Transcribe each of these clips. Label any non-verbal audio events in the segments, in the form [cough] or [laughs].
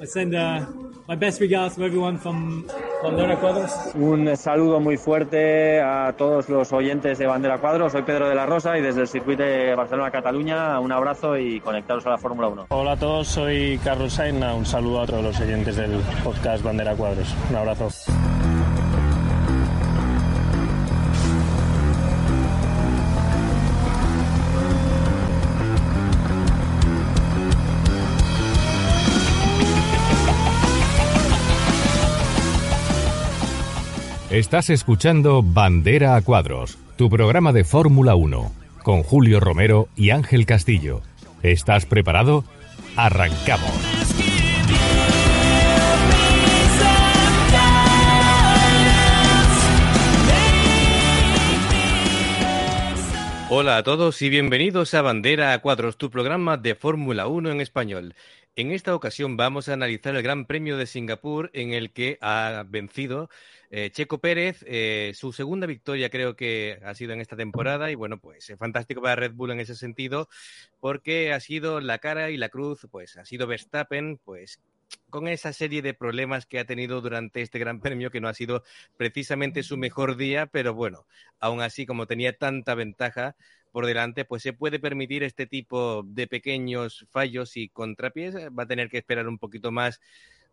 I send uh, my best regards to everyone from Bandera Cuadros. Un saludo muy fuerte a todos los oyentes de Bandera Cuadros. Soy Pedro de la Rosa y desde el circuito de Barcelona-Cataluña un abrazo y conectaros a la Fórmula 1. Hola a todos, soy Carlos Sainz. Un saludo a todos los oyentes del podcast Bandera Cuadros. Un abrazo. Estás escuchando Bandera a Cuadros, tu programa de Fórmula 1, con Julio Romero y Ángel Castillo. ¿Estás preparado? Arrancamos. Hola a todos y bienvenidos a Bandera a Cuadros, tu programa de Fórmula 1 en español. En esta ocasión vamos a analizar el Gran Premio de Singapur en el que ha vencido eh, Checo Pérez, eh, su segunda victoria creo que ha sido en esta temporada y bueno, pues es fantástico para Red Bull en ese sentido porque ha sido la cara y la cruz, pues ha sido Verstappen, pues con esa serie de problemas que ha tenido durante este Gran Premio, que no ha sido precisamente su mejor día, pero bueno, aún así, como tenía tanta ventaja por delante, pues se puede permitir este tipo de pequeños fallos y contrapiés. Va a tener que esperar un poquito más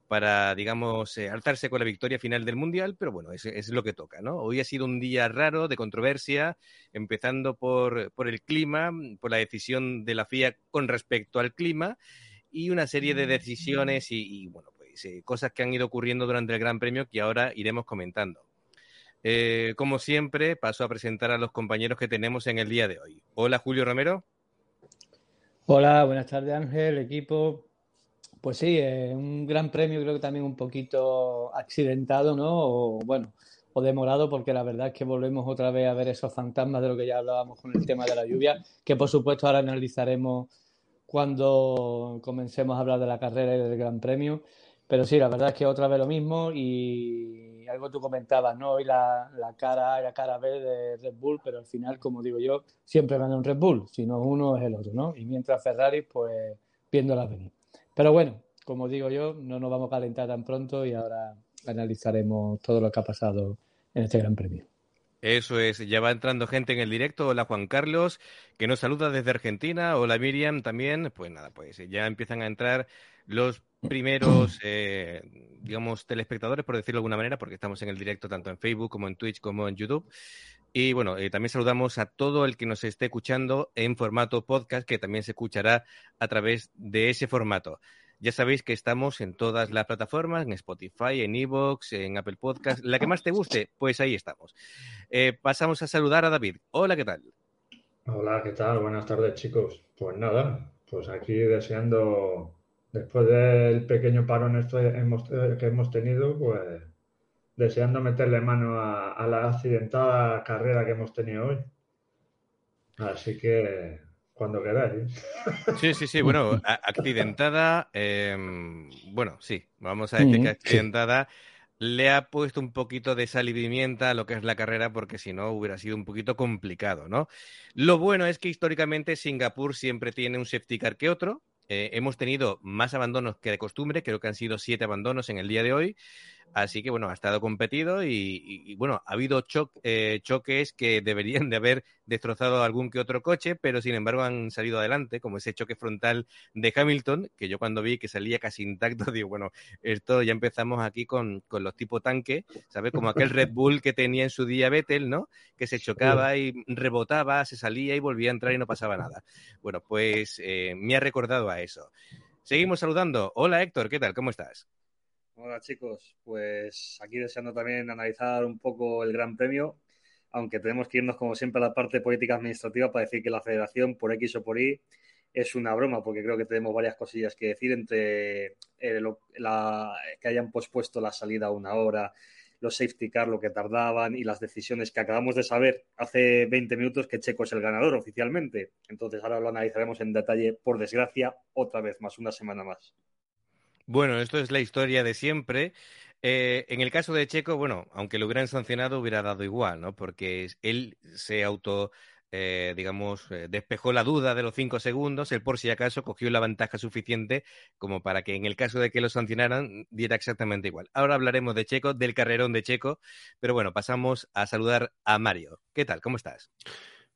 para, digamos, eh, alzarse con la victoria final del Mundial, pero bueno, es, es, lo que toca, ¿no? Hoy ha sido un día raro de controversia, empezando por, por el clima, por la decisión de la FIA con respecto al clima y una serie de decisiones y, y bueno, pues eh, cosas que han ido ocurriendo durante el Gran Premio que ahora iremos comentando. Eh, como siempre, paso a presentar a los compañeros que tenemos en el día de hoy. Hola, Julio Romero. Hola, buenas tardes, Ángel, equipo. Pues sí, eh, un gran premio creo que también un poquito accidentado, ¿no? O bueno, o demorado porque la verdad es que volvemos otra vez a ver esos fantasmas de lo que ya hablábamos con el tema de la lluvia, que por supuesto ahora analizaremos cuando comencemos a hablar de la carrera y del gran premio. Pero sí, la verdad es que otra vez lo mismo y algo tú comentabas, ¿no? Hoy la, la cara la cara B de Red Bull, pero al final, como digo yo, siempre gana un Red Bull, si no uno es el otro, ¿no? Y mientras Ferrari, pues viéndola venir. Pero bueno, como digo yo, no nos vamos a calentar tan pronto y ahora analizaremos todo lo que ha pasado en este Gran Premio. Eso es, ya va entrando gente en el directo. Hola Juan Carlos, que nos saluda desde Argentina. Hola Miriam también. Pues nada, pues ya empiezan a entrar los primeros, eh, digamos, telespectadores, por decirlo de alguna manera, porque estamos en el directo tanto en Facebook como en Twitch como en YouTube. Y bueno, eh, también saludamos a todo el que nos esté escuchando en formato podcast, que también se escuchará a través de ese formato. Ya sabéis que estamos en todas las plataformas, en Spotify, en Evox, en Apple Podcast, la que más te guste, pues ahí estamos. Eh, pasamos a saludar a David. Hola, ¿qué tal? Hola, ¿qué tal? Buenas tardes, chicos. Pues nada, pues aquí deseando, después del pequeño parón este que hemos tenido, pues deseando meterle mano a, a, la accidentada carrera que hemos tenido hoy. Así que cuando queráis. [laughs] Sí, sí, sí, bueno, accidentada, eh, bueno, sí, vamos a decir que accidentada le ha puesto un poquito de sal y pimienta a lo que es la carrera porque si no hubiera sido un poquito complicado, ¿no? Lo bueno es que históricamente Singapur siempre tiene un safety car que otro. Eh, hemos tenido más abandonos que de costumbre, creo que han sido siete abandonos en el día de hoy. Así que bueno, ha estado competido y, y, y bueno, ha habido cho eh, choques que deberían de haber destrozado algún que otro coche, pero sin embargo han salido adelante, como ese choque frontal de Hamilton, que yo cuando vi que salía casi intacto, [laughs] digo, bueno, esto ya empezamos aquí con, con los tipo tanque, ¿sabes? Como aquel Red Bull que tenía en su día Vettel, ¿no? Que se chocaba y rebotaba, se salía y volvía a entrar y no pasaba nada. Bueno, pues eh, me ha recordado a eso. Seguimos saludando. Hola Héctor, ¿qué tal? ¿Cómo estás? Hola chicos, pues aquí deseando también analizar un poco el Gran Premio, aunque tenemos que irnos como siempre a la parte política administrativa para decir que la federación por X o por Y es una broma, porque creo que tenemos varias cosillas que decir entre eh, lo, la, que hayan pospuesto la salida a una hora, los safety car, lo que tardaban y las decisiones que acabamos de saber hace 20 minutos que Checo es el ganador oficialmente. Entonces ahora lo analizaremos en detalle, por desgracia, otra vez más, una semana más. Bueno, esto es la historia de siempre. Eh, en el caso de Checo, bueno, aunque lo hubieran sancionado, hubiera dado igual, ¿no? Porque él se auto eh, digamos, eh, despejó la duda de los cinco segundos, el por si acaso cogió la ventaja suficiente como para que en el caso de que lo sancionaran diera exactamente igual. Ahora hablaremos de Checo, del carrerón de Checo, pero bueno, pasamos a saludar a Mario. ¿Qué tal? ¿Cómo estás?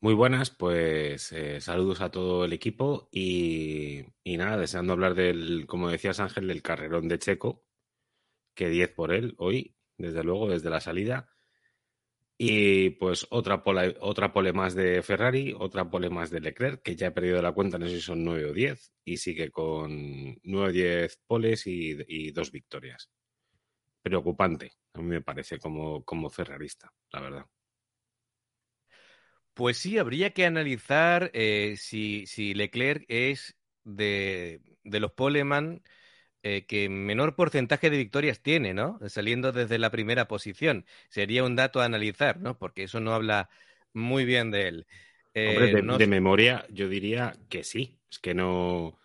Muy buenas, pues eh, saludos a todo el equipo y, nada, deseando hablar del, como decías Ángel, del carrerón de Checo, que 10 por él hoy, desde luego, desde la salida. Y pues otra pole, otra pole más de Ferrari, otra pole más de Leclerc, que ya he perdido la cuenta, no sé si son 9 o 10, y sigue con 9 o 10 poles y, y, dos victorias. Preocupante, a mí me parece, como, como ferrarista, la verdad. Pues sí, habría que analizar eh, si, si, Leclerc es de, de los poleman eh, que menor porcentaje de victorias tiene, ¿no? Saliendo desde la primera posición. Sería un dato a analizar, ¿no? Porque eso no habla muy bien de él. Eh, Hombre, de, no... de, memoria yo diría que sí. Es que no,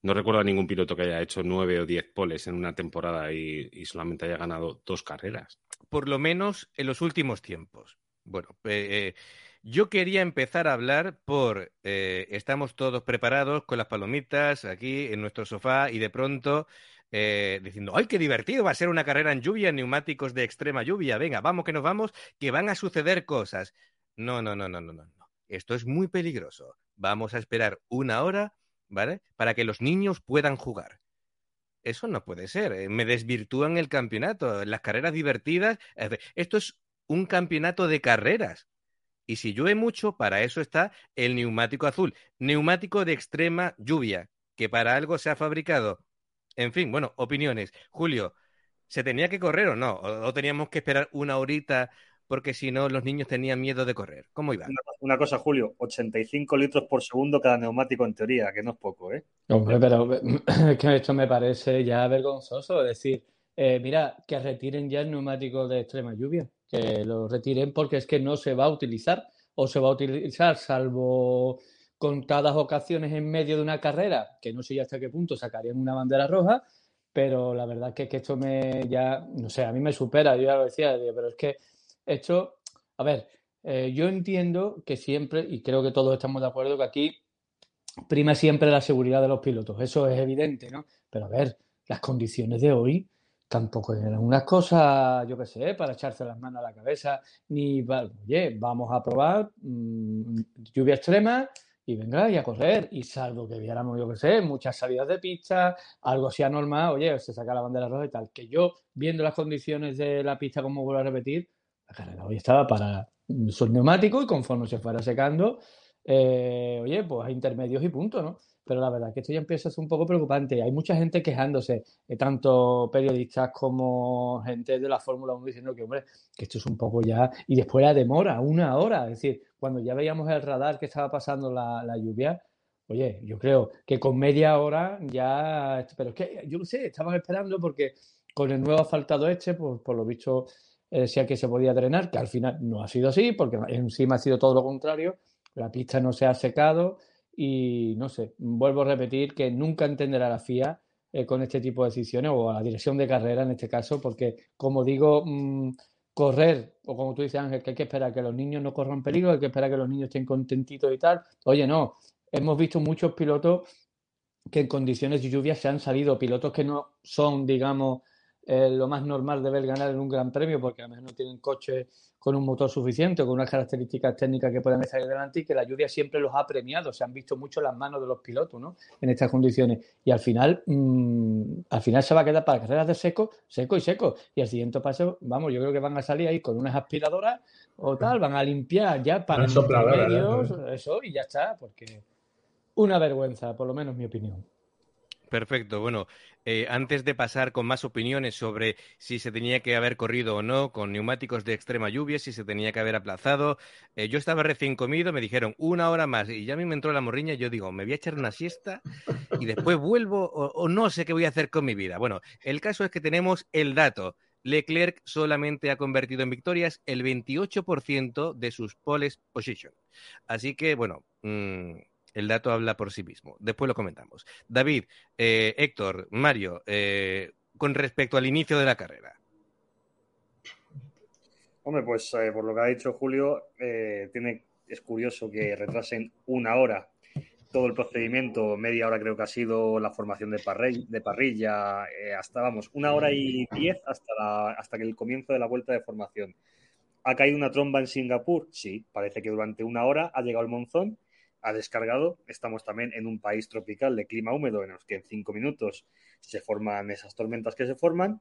no recuerdo a ningún piloto que haya hecho nueve o diez poles en una temporada y, y solamente haya ganado dos carreras. Por lo menos en los últimos tiempos. Bueno, eh, yo quería empezar a hablar por eh, estamos todos preparados con las palomitas aquí en nuestro sofá y de pronto eh, diciendo, ¡ay, qué divertido! Va a ser una carrera en lluvia, neumáticos de extrema lluvia. Venga, vamos que nos vamos, que van a suceder cosas. No, no, no, no, no, no. Esto es muy peligroso. Vamos a esperar una hora, ¿vale? Para que los niños puedan jugar. Eso no puede ser. Eh, me desvirtúan el campeonato. Las carreras divertidas. Esto es un campeonato de carreras. Y si llueve mucho, para eso está el neumático azul. Neumático de extrema lluvia, que para algo se ha fabricado. En fin, bueno, opiniones. Julio, ¿se tenía que correr o no? ¿O, teníamos que esperar una horita porque si no los niños tenían miedo de correr? ¿Cómo iba? Una, una, cosa, Julio, 85 litros por segundo cada neumático en teoría, que no es poco, ¿eh? Hombre, pero [clears throat] es que esto me parece ya vergonzoso. Es decir, eh, mira, que retiren ya el neumático de extrema lluvia que lo retiren porque es que no se va a utilizar o se va a utilizar salvo contadas ocasiones en medio de una carrera, que no sé ya hasta qué punto sacarían una bandera roja, pero la verdad que, que esto me ya, no sé, a mí me supera, yo ya lo decía, pero es que esto, a ver, eh, yo entiendo que siempre, y creo que todos estamos de acuerdo, que aquí prima siempre la seguridad de los pilotos, eso es evidente, ¿no? Pero a ver, las condiciones de hoy, tampoco eran unas cosas, yo qué sé, para echarse las manos a la cabeza, ni, oye, vamos a probar mmm, lluvia extrema y venga y a correr. Y salvo que viéramos, yo qué sé, muchas salidas de pista, algo así anormal, oye, se saca la bandera roja y tal. Que yo, viendo las condiciones de la pista, como vuelvo a repetir, la carrera hoy estaba para sus neumáticos y conforme se fuera secando, eh, oye, pues a intermedios y punto, ¿no? Pero la verdad que esto ya empieza a ser un poco preocupante. Hay mucha gente quejándose, eh, tanto periodistas como gente de la Fórmula 1 diciendo que, hombre, que esto es un poco ya... Y después la demora, una hora. Es decir, cuando ya veíamos el radar que estaba pasando la, la lluvia, oye, yo creo que con media hora ya... Pero es que, yo no sé, estaban esperando porque con el nuevo asfaltado este, pues por lo visto, eh, decía que se podía drenar, que al final no ha sido así, porque encima ha sido todo lo contrario. La pista no se ha secado y no sé, vuelvo a repetir que nunca entenderá la FIA eh, con este tipo de decisiones o a la dirección de carrera en este caso, porque como digo, mmm, correr, o como tú dices Ángel, que hay que esperar que los niños no corran peligro, hay que esperar que los niños estén contentitos y tal. Oye, no, hemos visto muchos pilotos que en condiciones de lluvia se han salido, pilotos que no son, digamos, eh, lo más normal de ver ganar en un gran premio, porque a lo mejor no tienen coche con un motor suficiente con unas características técnicas que puedan estar delante y que la lluvia siempre los ha premiado. Se han visto mucho las manos de los pilotos ¿no? en estas condiciones. Y al final, mmm, al final se va a quedar para carreras de seco, seco y seco. Y al siguiente paso, vamos, yo creo que van a salir ahí con unas aspiradoras o tal, van a limpiar ya para los medios, eso, y ya está, porque una vergüenza, por lo menos mi opinión. Perfecto. Bueno, eh, antes de pasar con más opiniones sobre si se tenía que haber corrido o no con neumáticos de extrema lluvia, si se tenía que haber aplazado, eh, yo estaba recién comido, me dijeron una hora más y ya a mí me entró la morriña. Yo digo, me voy a echar una siesta y después vuelvo o, no sé qué voy a hacer con mi vida. Bueno, el caso es que tenemos el dato. Leclerc solamente ha convertido en victorias el 28% de sus poles position. Así que, bueno, mmm, el dato habla por sí mismo. Después lo comentamos. David, eh, Héctor, Mario, eh, con respecto al inicio de la carrera. Hombre, pues eh, por lo que ha dicho Julio, tiene Es curioso que retrasen una hora todo el procedimiento, media hora creo que ha sido la formación de, parrilla, hasta, vamos, una hora y diez hasta, hasta que el comienzo de la vuelta de formación. ¿Ha caído una tromba en Singapur? Sí, parece que durante una hora ha llegado el monzón, ha descargado. Estamos también en un país tropical de clima húmedo en los que en cinco minutos se forman esas tormentas que se forman,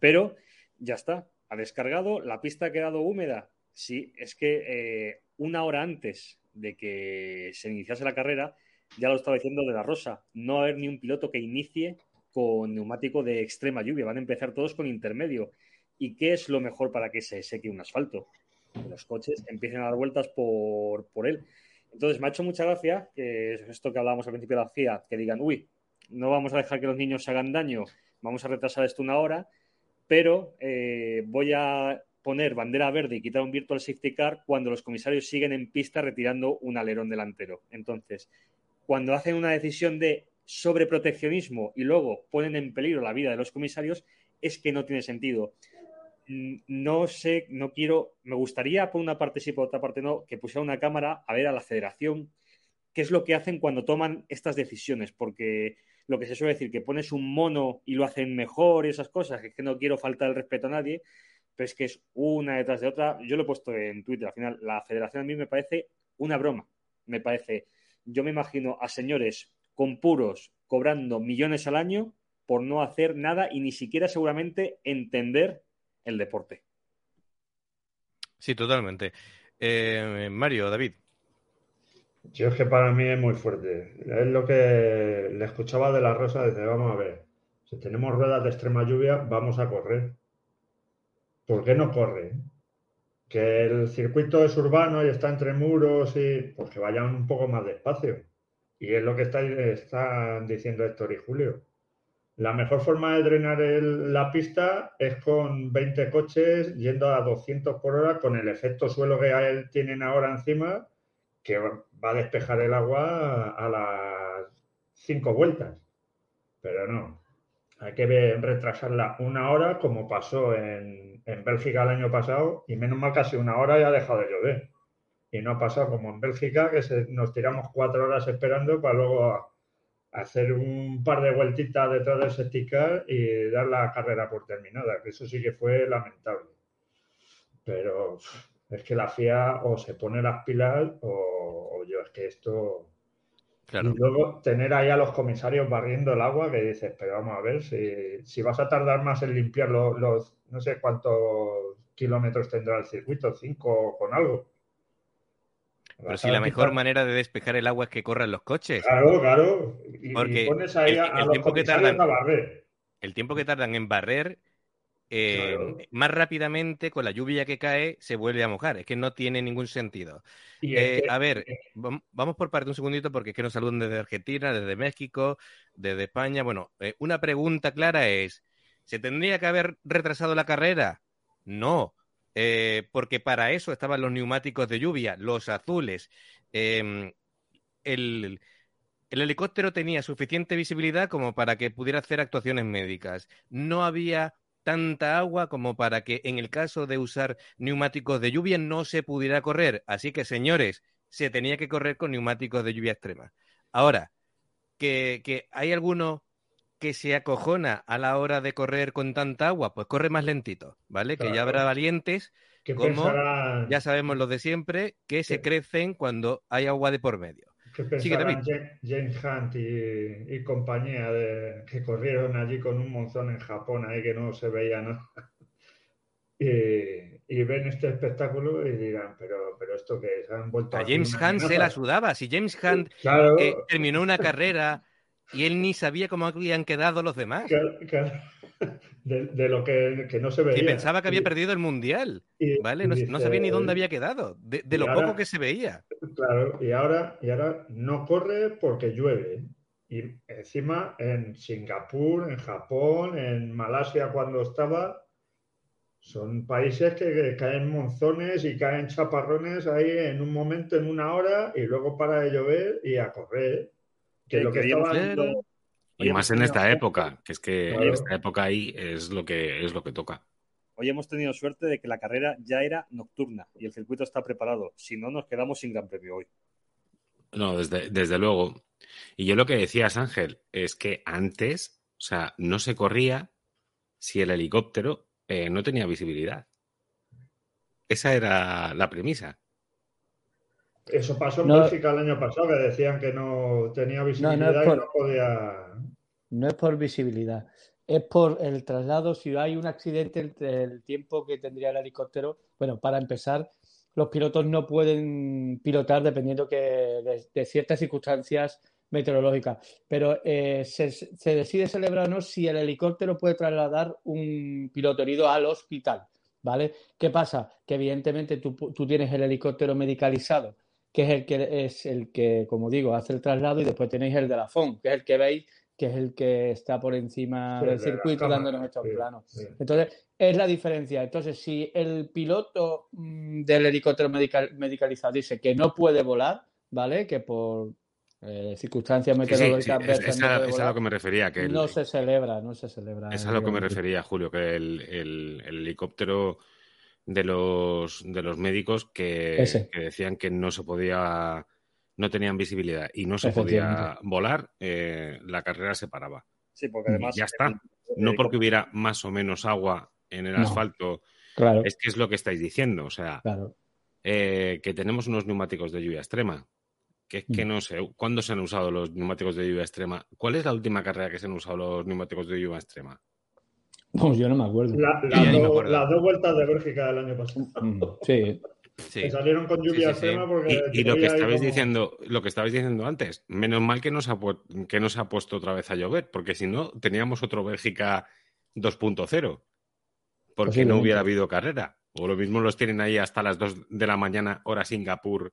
pero ya está, ha descargado. La pista ha quedado húmeda. Sí, es que eh, una hora antes de que se iniciase la carrera, ya lo estaba diciendo de la Rosa, no va a haber ni un piloto que inicie con neumático de extrema lluvia, van a empezar todos con intermedio. ¿Y qué es lo mejor para que se seque un asfalto? Que los coches empiecen a dar vueltas por, por él. Entonces, me ha hecho mucha gracia que esto que hablábamos al principio de la FIA, que digan, uy, no vamos a dejar que los niños se hagan daño, vamos a retrasar esto una hora, pero eh, voy a poner bandera verde y quitar un virtual safety car cuando los comisarios siguen en pista retirando un alerón delantero. Entonces, cuando hacen una decisión de sobreproteccionismo y luego ponen en peligro la vida de los comisarios, es que no tiene sentido. No sé, no quiero, me gustaría por una parte sí, por otra parte no, que pusiera una cámara a ver a la federación qué es lo que hacen cuando toman estas decisiones, porque lo que se suele decir, que pones un mono y lo hacen mejor y esas cosas, es que no quiero faltar el respeto a nadie, pero es que es una detrás de otra. Yo lo he puesto en Twitter, al final, la federación a mí me parece una broma. Me parece, yo me imagino a señores con puros cobrando millones al año por no hacer nada y ni siquiera seguramente entender el deporte. Sí, totalmente. Eh, Mario, David. Yo es que para mí es muy fuerte. Es lo que le escuchaba de la Rosa, dice, vamos a ver, si tenemos ruedas de extrema lluvia, vamos a correr. ¿por qué no corre? Que el circuito es urbano y está entre muros y pues que vayan un poco más despacio. Y es lo que están diciendo Héctor y Julio. La mejor forma de drenar la pista es con 20 coches yendo a 200 por hora con el efecto suelo que tienen ahora encima, que va a despejar el agua a las 5 vueltas. Pero no, hay que retrasarla una hora como pasó en, en Bélgica el año pasado y menos mal casi una hora ya ha dejado de llover. Y no ha pasado como en Bélgica, que nos tiramos cuatro horas esperando para luego hacer un par de vueltitas detrás del sesticar y dar la carrera por terminada, que eso sí que fue lamentable. Pero es que la FIA o se pone las pilas o, o yo, es que esto y luego tener ahí a los comisarios barriendo el agua que dices, pero vamos a ver, si, vas a tardar más en limpiar los, no sé cuántos kilómetros tendrá el circuito, cinco con algo. Pero si la mejor manera de despejar el agua es que corran los coches. Claro, claro. Y, Porque pones ahí a, los tiempo que tardan, a barrer. El tiempo que tardan en barrer eh, más rápidamente con la lluvia que cae se vuelve a mojar. Es que no tiene ningún sentido. Eh, a ver, vamos por parte un segundito porque es que nos saludan desde Argentina, desde México, desde España. Bueno, eh, una pregunta clara es, ¿se tendría que haber retrasado la carrera? No, porque para eso estaban los neumáticos de lluvia, los azules. Em, el, el helicóptero tenía suficiente visibilidad como para que pudiera hacer actuaciones médicas. No había tanta agua como para que en el caso de usar neumáticos de lluvia no se pudiera correr. Así que, señores, se tenía que correr con neumáticos de lluvia extrema. Ahora, que, hay alguno que se acojona a la hora de correr con tanta agua, pues corre más lentito, ¿vale? Que ya habrá valientes, como ya sabemos los de siempre, que se crecen cuando hay agua de por medio. ¿Qué pensarán James Hunt y, compañía de, que corrieron allí con un monzón en Japón ahí que no se veía nada? [laughs] y, ven este espectáculo y dirán, pero, pero esto que se han vuelto a James Hunt se la sudaba. Si James Hunt eh, terminó una carrera y él ni sabía cómo habían quedado los demás. De, lo que, no se veía. Y pensaba que había perdido el mundial, ¿vale? No, sabía ni dónde había quedado, de, lo poco que se veía. Claro, y ahora, y ahora no corre porque llueve. Y encima en Singapur, en Japón, en Malasia cuando estaba, son países que, caen monzones y caen chaparrones ahí en un momento, en una hora, y luego para de llover y a correr. Que lo que estaba y más en esta época, que es que en esta época ahí es lo que es lo que toca. Hoy hemos tenido suerte de que la carrera ya era nocturna y el circuito está preparado. Si no, nos quedamos sin gran premio hoy. No, desde, desde luego. Y yo lo que decías, Ángel, es que antes, o sea, no se corría si el helicóptero eh, no tenía visibilidad. Esa era la premisa. Eso pasó en No. Bélgica el año pasado, que decían que no tenía visibilidad por- y no podía. No es por visibilidad, es por el traslado. Si hay un accidente, el, el tiempo que tendría el helicóptero, bueno, para empezar, los pilotos no pueden pilotar dependiendo que de, de ciertas circunstancias meteorológicas. Pero eh, se, se decide celebrar o no si el helicóptero puede trasladar un piloto herido al hospital, ¿vale? ¿Qué pasa? Que evidentemente tú, tú tienes el helicóptero medicalizado, que es el que es el que, como digo, hace el traslado y después tenéis el de la FON, que es el que veis que es el que está por encima Sí, del circuito dándonos estos sí, planos. sí. Entonces, es la diferencia. Entonces, si el piloto mm, del helicóptero medical- medicalizado dice que no puede volar, ¿vale? Que por eh, circunstancias Sí, sí, sí, meteorológicas es, no a, lo que me refería, que el- no se celebra, no se celebra. es a lo que me refería, Julio, que el, el- el helicóptero de los, de los médicos que, decían que no se podía, no tenían visibilidad y no se podía volar, eh, la carrera se paraba. Sí, porque además. Y ya está. No porque hubiera más o menos agua en el No. asfalto, Claro, es que es lo que estáis diciendo. O sea, claro. eh, que tenemos unos neumáticos de lluvia extrema. Que es que Mm. no sé, ¿cuándo se han usado los neumáticos de lluvia extrema? ¿Cuál es la última carrera que se han usado los neumáticos de lluvia extrema? Pues yo no me acuerdo. La- las me dos- acuerdo. las dos vueltas de Bélgica del año pasado. Mm, [laughs] Sí, Sí. Que salieron con lluvia sí, sí. porque. Y, y lo que estabais como- diciendo, lo que estabais diciendo antes, menos mal que no se ha, que ha puesto otra vez a llover, porque si no, teníamos otro Bélgica 2.0, porque no hubiera habido carrera. O lo mismo los tienen ahí hasta las 2 de la mañana, hora Singapur,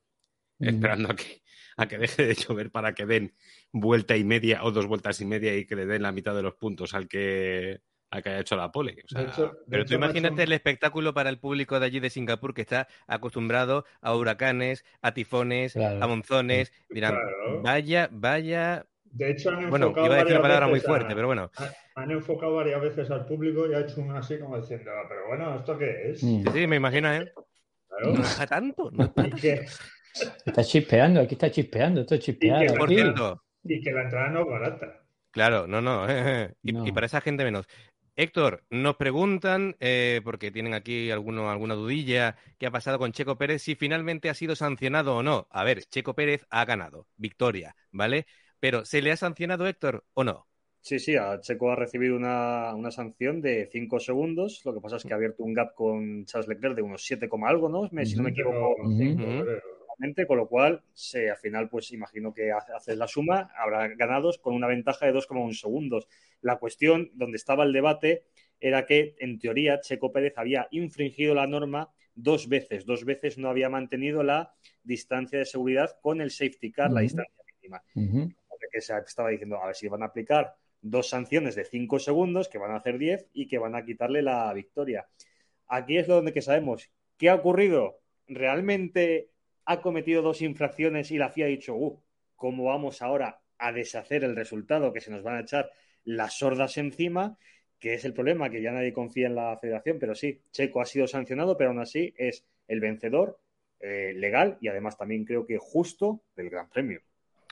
Mm. esperando a que, a que deje de llover para que den vuelta y media o dos vueltas y media y que le den la mitad de los puntos al que, al que haya hecho la pole. O sea, De hecho- de Pero tú imagínate el espectáculo para el público de allí de Singapur que está acostumbrado a huracanes, a tifones, Claro. a monzones. Dirán, Claro. vaya, vaya. De hecho, han Bueno, enfocado iba a decir una palabra muy a- fuerte, pero bueno. ha- Han enfocado varias veces al público y ha hecho un así como diciendo, "Ah, pero bueno, ¿esto qué es? Mm. Sí, sí, me imagino, ¿eh? Claro. No es para tanto. no [laughs] que, Está chispeando, aquí está chispeando, esto es chispear. Y que- Por cierto, y que la entrada no es barata. claro, no, no. [laughs] y, No. y para esa gente menos. Héctor, nos preguntan, eh, porque tienen aquí alguno, alguna dudilla, qué ha pasado con Checo Pérez, si finalmente ha sido sancionado o no. A ver, Checo Pérez ha ganado, victoria, ¿vale? Pero, ¿se le ha sancionado Héctor o no? Sí, sí, a Checo ha recibido una, una sanción de 5 segundos. Lo que pasa es que ha abierto un gap con Charles Leclerc de unos 7, coma algo, ¿no? Me- Si no me equivoco, Ujú. creo. Exactamente, con lo cual, se, al final, pues imagino que ha- haces la suma, habrá ganados con una ventaja de 2,1 segundos. La cuestión, donde estaba el debate, era que, en teoría, Checo Pérez había infringido la norma dos veces. Dos veces no había mantenido la distancia de seguridad con el safety car, la distancia mínima. Que se estaba diciendo, a ver si van a aplicar dos sanciones de 5 segundos, que van a hacer 10 y que van a quitarle la victoria. Aquí es lo donde que sabemos qué ha ocurrido. ¿Realmente ha cometido dos infracciones y la FIA ha dicho, uh, ¿cómo vamos ahora a deshacer el resultado? Que se nos van a echar las sordas encima, que es el problema, que ya nadie confía en la federación, pero sí, Checo ha sido sancionado, pero aún así es el vencedor eh, legal y además también creo que justo del Gran Premio.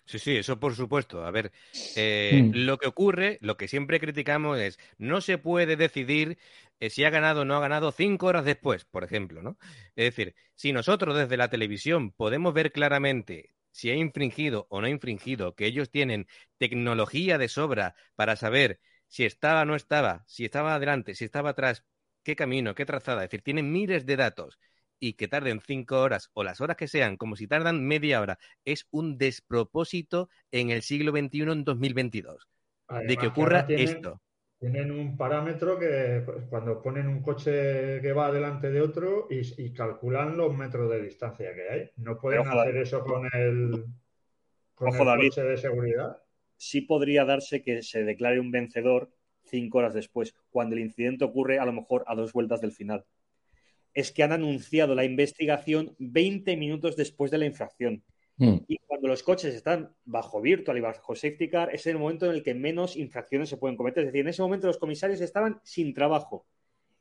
Sí, sí, eso por supuesto. A ver, eh, Mm. lo que ocurre, lo que siempre criticamos es, no se puede decidir eh, si ha ganado o no ha ganado cinco horas después, por ejemplo, ¿no? Es decir, si nosotros desde la televisión podemos ver claramente si ha infringido o no ha infringido, que ellos tienen tecnología de sobra para saber si estaba o no estaba, si estaba adelante, si estaba atrás, qué camino, qué trazada, es decir, tienen miles de datos y que tarden cinco horas o las horas que sean, como si tardan media hora, es un despropósito en el siglo XXI, en 2022, de Además, que ocurra tienen- esto. Tienen un parámetro que pues, cuando ponen un coche que va delante de otro y, y calculan los metros de distancia que hay. No pueden Pero, hacer eso con el, con Ojo, el David. coche de seguridad. sí podría darse que se declare un vencedor cinco horas después, cuando el incidente ocurre a lo mejor a dos vueltas del final. Es que han anunciado la investigación 20 minutos después de la infracción. Mm. Y cuando los coches están bajo virtual y bajo safety car, es el momento en el que menos infracciones se pueden cometer. Es decir, en ese momento los comisarios estaban sin trabajo.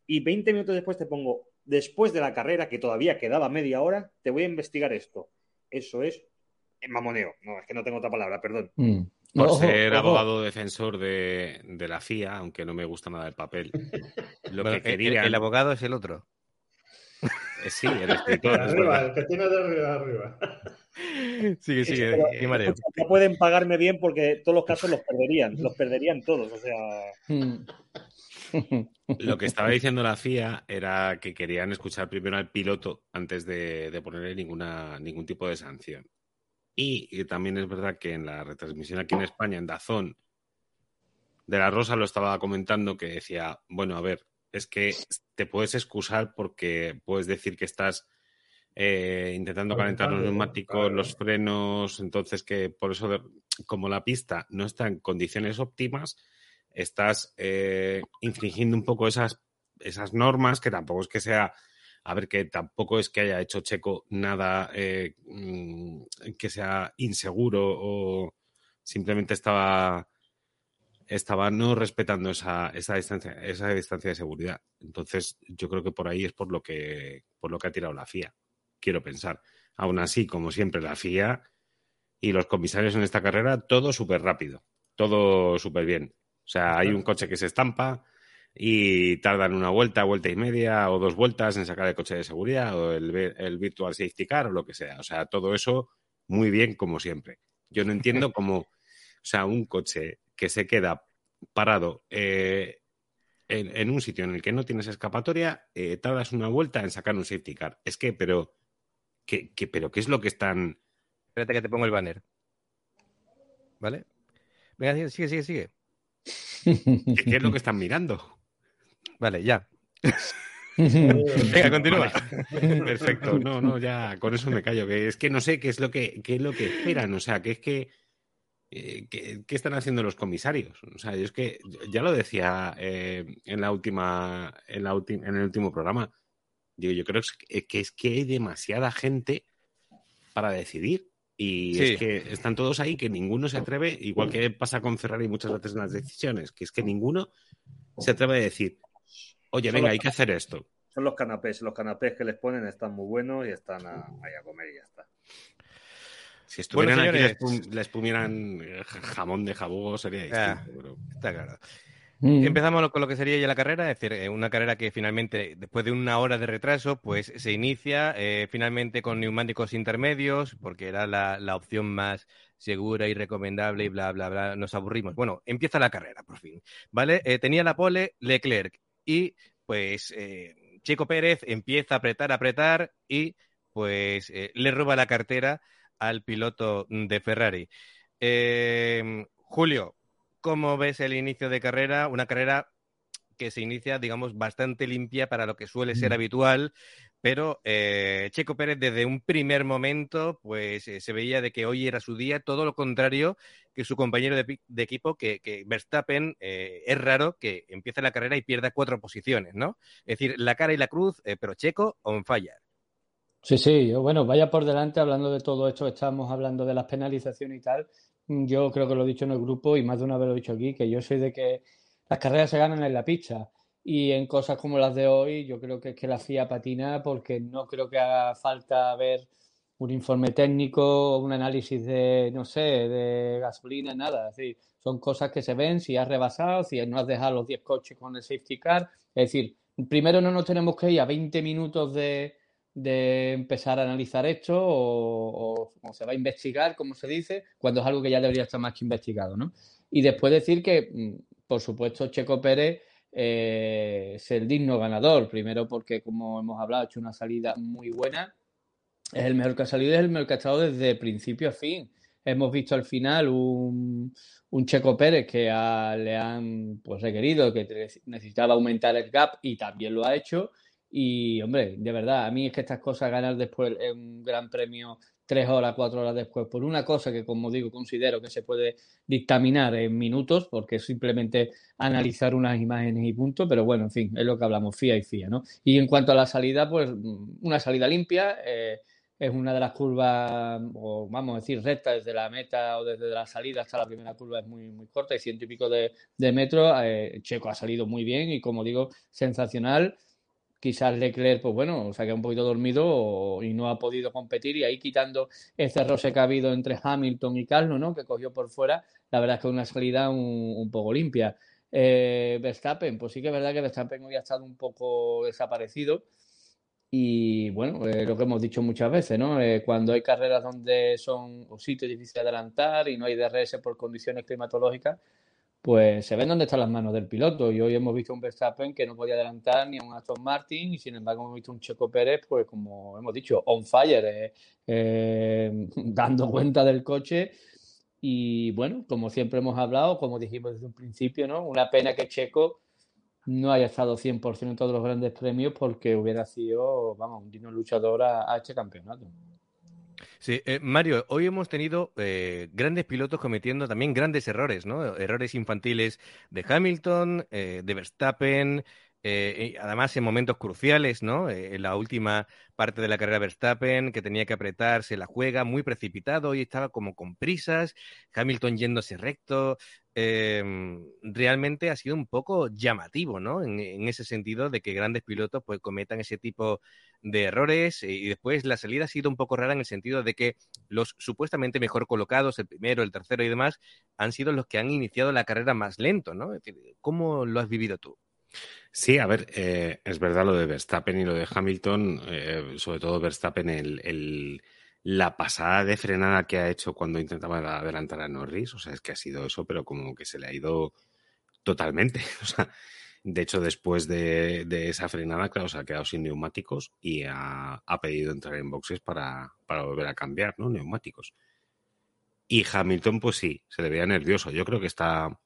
y 20 minutos después te pongo, después de la carrera, que todavía quedaba media hora, te voy a investigar esto. Eso es mamoneo. No, es que no tengo otra palabra, perdón. Mm. Por ser abogado defensor de, la FIA, aunque no me gusta nada el papel. [laughs] Lo que quería... el, abogado es el otro. Eh, sí, el escritor. el que tiene de arriba arriba. Sigue, sigue. no pueden pagarme bien porque todos los casos los perderían. Los perderían todos. O sea. Hmm. Lo que estaba diciendo la FIA era que querían escuchar primero al piloto antes de, ponerle ninguna, ningún tipo de sanción. Y, también es verdad que en la retransmisión aquí en España, en Dazón, de la Rosa lo estaba comentando que decía, bueno, a ver, es que te puedes excusar porque puedes decir que estás eh, intentando calentar los neumáticos, los frenos, entonces que por eso, como la pista no está en condiciones óptimas, estás eh, infringiendo un poco esas, esas normas, que tampoco es que sea, a ver, que tampoco es que haya hecho Checo nada eh, mm, que sea inseguro o simplemente estaba estaba no respetando esa, esa, distancia, esa distancia de seguridad. Entonces, yo creo que por ahí es por lo que, por lo que ha tirado la FIA. Quiero pensar. Aún así, como siempre, la FIA y los comisarios en esta carrera, todo súper rápido, todo súper bien. O sea, hay un coche que se estampa y tardan una vuelta, vuelta y media o dos vueltas en sacar el coche de seguridad o el, el virtual safety car o lo que sea. O sea, todo eso muy bien como siempre. Yo no entiendo [laughs] cómo, o sea, un coche que se queda parado eh, en, un sitio en el que no tienes escapatoria, eh, tardas una vuelta en sacar un safety car. Es que, pero, ¿qué, pero ¿qué es lo que están...? Espérate que te pongo el banner. ¿Vale? Venga, sigue, sigue, sigue. ¿Qué, es lo que están mirando? Vale, ya. [laughs] Venga, continúa. Perfecto. No, no, ya con eso me callo. Que es que no sé qué es lo que, qué es lo que esperan. O sea, que es que. Eh, ¿qué, están haciendo los comisarios? O sea, yo es que ya lo decía eh, en la última, en la en el último programa. Digo, yo creo que es que hay demasiada gente para decidir. Y es que están todos ahí, que ninguno se atreve, igual que pasa con Ferrari muchas veces en las decisiones, que es que ninguno se atreve a decir, oye, venga, hay que hacer esto. Son los canapés, los canapés que les ponen están muy buenos y están ahí a comer y ya está. Si estuvieran aquí les, les pumieran jamón de jabugo sería distinto. Está claro. Mm. Empezamos con lo que sería ya la carrera, es decir, eh, una carrera que finalmente, después de una hora de retraso, pues se inicia eh, finalmente con neumáticos intermedios, porque era la, opción más segura y recomendable y bla, bla, bla. Nos aburrimos. Bueno, empieza la carrera, por fin. ¿Vale? Eh, tenía la pole Leclerc y, pues, Chico Pérez empieza a apretar, apretar y, pues, le roba la cartera al piloto de Ferrari. Julio, ¿Cómo ves el inicio de carrera? Una carrera que se inicia, digamos, bastante limpia para lo que suele ser mm. habitual, pero eh, Checo Pérez desde un primer momento, pues eh, se veía de que hoy era su día, todo lo contrario que su compañero de, equipo, que, Verstappen eh, es raro que empiece la carrera y pierda cuatro posiciones, ¿no? Es decir, la cara y la cruz, pero Checo on fire. Sí, sí, bueno, vaya por delante hablando de todo esto, estamos hablando de las penalizaciones y tal, yo creo que lo he dicho en el grupo y más de una vez lo he dicho aquí, que yo soy de que las carreras se ganan en la pista. Y en cosas como las de hoy, yo creo que es que la FIA patina porque no creo que haga falta ver un informe técnico, un análisis de, no sé, de gasolina, nada. Es decir, son cosas que se ven si has rebasado, si no has dejado los 10 coches con el safety car. Es decir, primero no nos tenemos que ir a 20 minutos de, de empezar a analizar esto o, se va a investigar, como se dice, cuando es algo que ya debería estar más que investigado, ¿no? Y después decir que, mm, por supuesto, Checo Pérez eh, es el digno ganador, primero porque, como hemos hablado, ha hecho una salida muy buena, es el mejor que ha salido, es el mejor que ha estado desde principio a fin. Hemos visto al final un, un Checo Pérez que le han pues requerido, que necesitaba aumentar el gap y también lo ha hecho y, hombre, de verdad, a mí es que estas cosas ganar después un gran premio tres horas, cuatro horas después, por una cosa que, como digo, considero que se puede dictaminar en minutos, porque es simplemente analizar unas imágenes y punto, pero bueno, en fin, es lo que hablamos, FIA y FIA, ¿no? Y en cuanto a la salida, pues una salida limpia, eh, es una de las curvas, o vamos a decir, recta desde la meta o desde la salida hasta la primera curva es muy, muy corta, y ciento y pico de, metros. Eh, Checo ha salido muy bien y, como digo, sensacional. Quizás Leclerc, pues bueno, se ha quedado un poquito dormido y no ha podido competir. Y ahí quitando ese roce que ha habido entre Hamilton y Carlos, ¿no? Que cogió por fuera, la verdad es que una salida un, poco limpia. Eh, Verstappen, pues sí que es verdad que Verstappen hoy ha estado un poco desaparecido y bueno, eh, lo que hemos dicho muchas veces, ¿no? Eh, cuando hay carreras donde son sitios difíciles de adelantar y no hay DRS por condiciones climatológicas, pues se ven dónde están las manos del piloto. Y hoy hemos visto un Verstappen que no podía adelantar ni a un Aston Martin, y sin embargo hemos visto un Checo Pérez, pues como hemos dicho, on fire, eh, [laughs] dando cuenta del coche. Y bueno, como siempre hemos hablado, como dijimos desde un principio, ¿no? Una pena que Checo no haya estado 100% en todos los grandes premios porque hubiera sido, vamos, un digno luchador a, este campeonato. Sí, eh, Mario, hoy hemos tenido eh, grandes pilotos cometiendo también grandes errores, ¿no? Errores infantiles de Hamilton, eh, de Verstappen, eh, además en momentos cruciales, ¿no? Eh, en la última parte de la carrera Verstappen, que tenía que apretarse la juega, muy precipitado y estaba como con prisas, Hamilton yéndose recto. Em, realmente ha sido un poco llamativo, ¿no? En, ese sentido de que grandes pilotos pues cometan ese tipo de errores eh, y después la salida ha sido un poco rara en el sentido de que los supuestamente mejor colocados, el primero, el tercero y demás, han sido los que han iniciado la carrera más lento, ¿no? ¿Cómo lo has vivido tú? Sí, a ver, eh, es verdad lo de Verstappen y lo de Hamilton, eh, sobre todo Verstappen, el, la pasada de frenada que ha hecho cuando intentaba adelantar a Norris, o sea, es que ha sido eso, pero como que se le ha ido totalmente. [laughs] O sea, de hecho, después de, esa frenada, claro, se ha quedado sin neumáticos y ha, pedido entrar en boxes para, para, volver a cambiar, ¿no? Neumáticos. Y Hamilton, pues sí, se le veía nervioso. Yo creo que está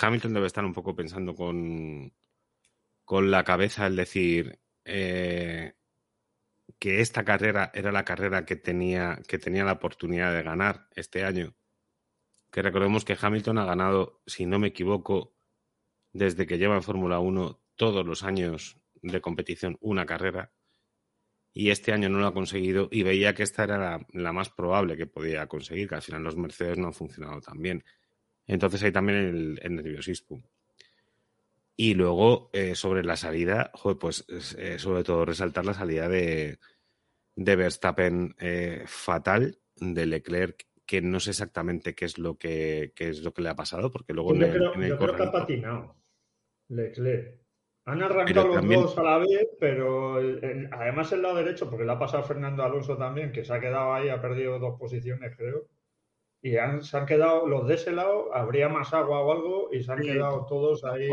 Hamilton debe estar un poco pensando con, con la cabeza el decir eh, que esta carrera era la carrera que tenía, que tenía la oportunidad de ganar este año. Que recordemos que Hamilton ha ganado, si no me equivoco, desde que lleva en Fórmula 1 todos los años de competición una carrera y este año no lo ha conseguido y veía que esta era la, la, más probable que podía conseguir, que al final los Mercedes no han funcionado tan bien. Entonces hay también el, nerviosismo. Y luego, eh, sobre la salida, pues eh, sobre todo resaltar la salida de, de Verstappen eh, fatal, de Leclerc, que no sé exactamente qué es lo que, es lo que le ha pasado, porque luego yo, creo, que ha patinado Leclerc. Han arrancado los dos a la vez, pero además el lado derecho, porque le ha pasado Fernando Alonso también, que se ha quedado ahí, ha perdido dos posiciones, creo y se han quedado los de ese lado, habría más agua o algo y se han quedado todos ahí.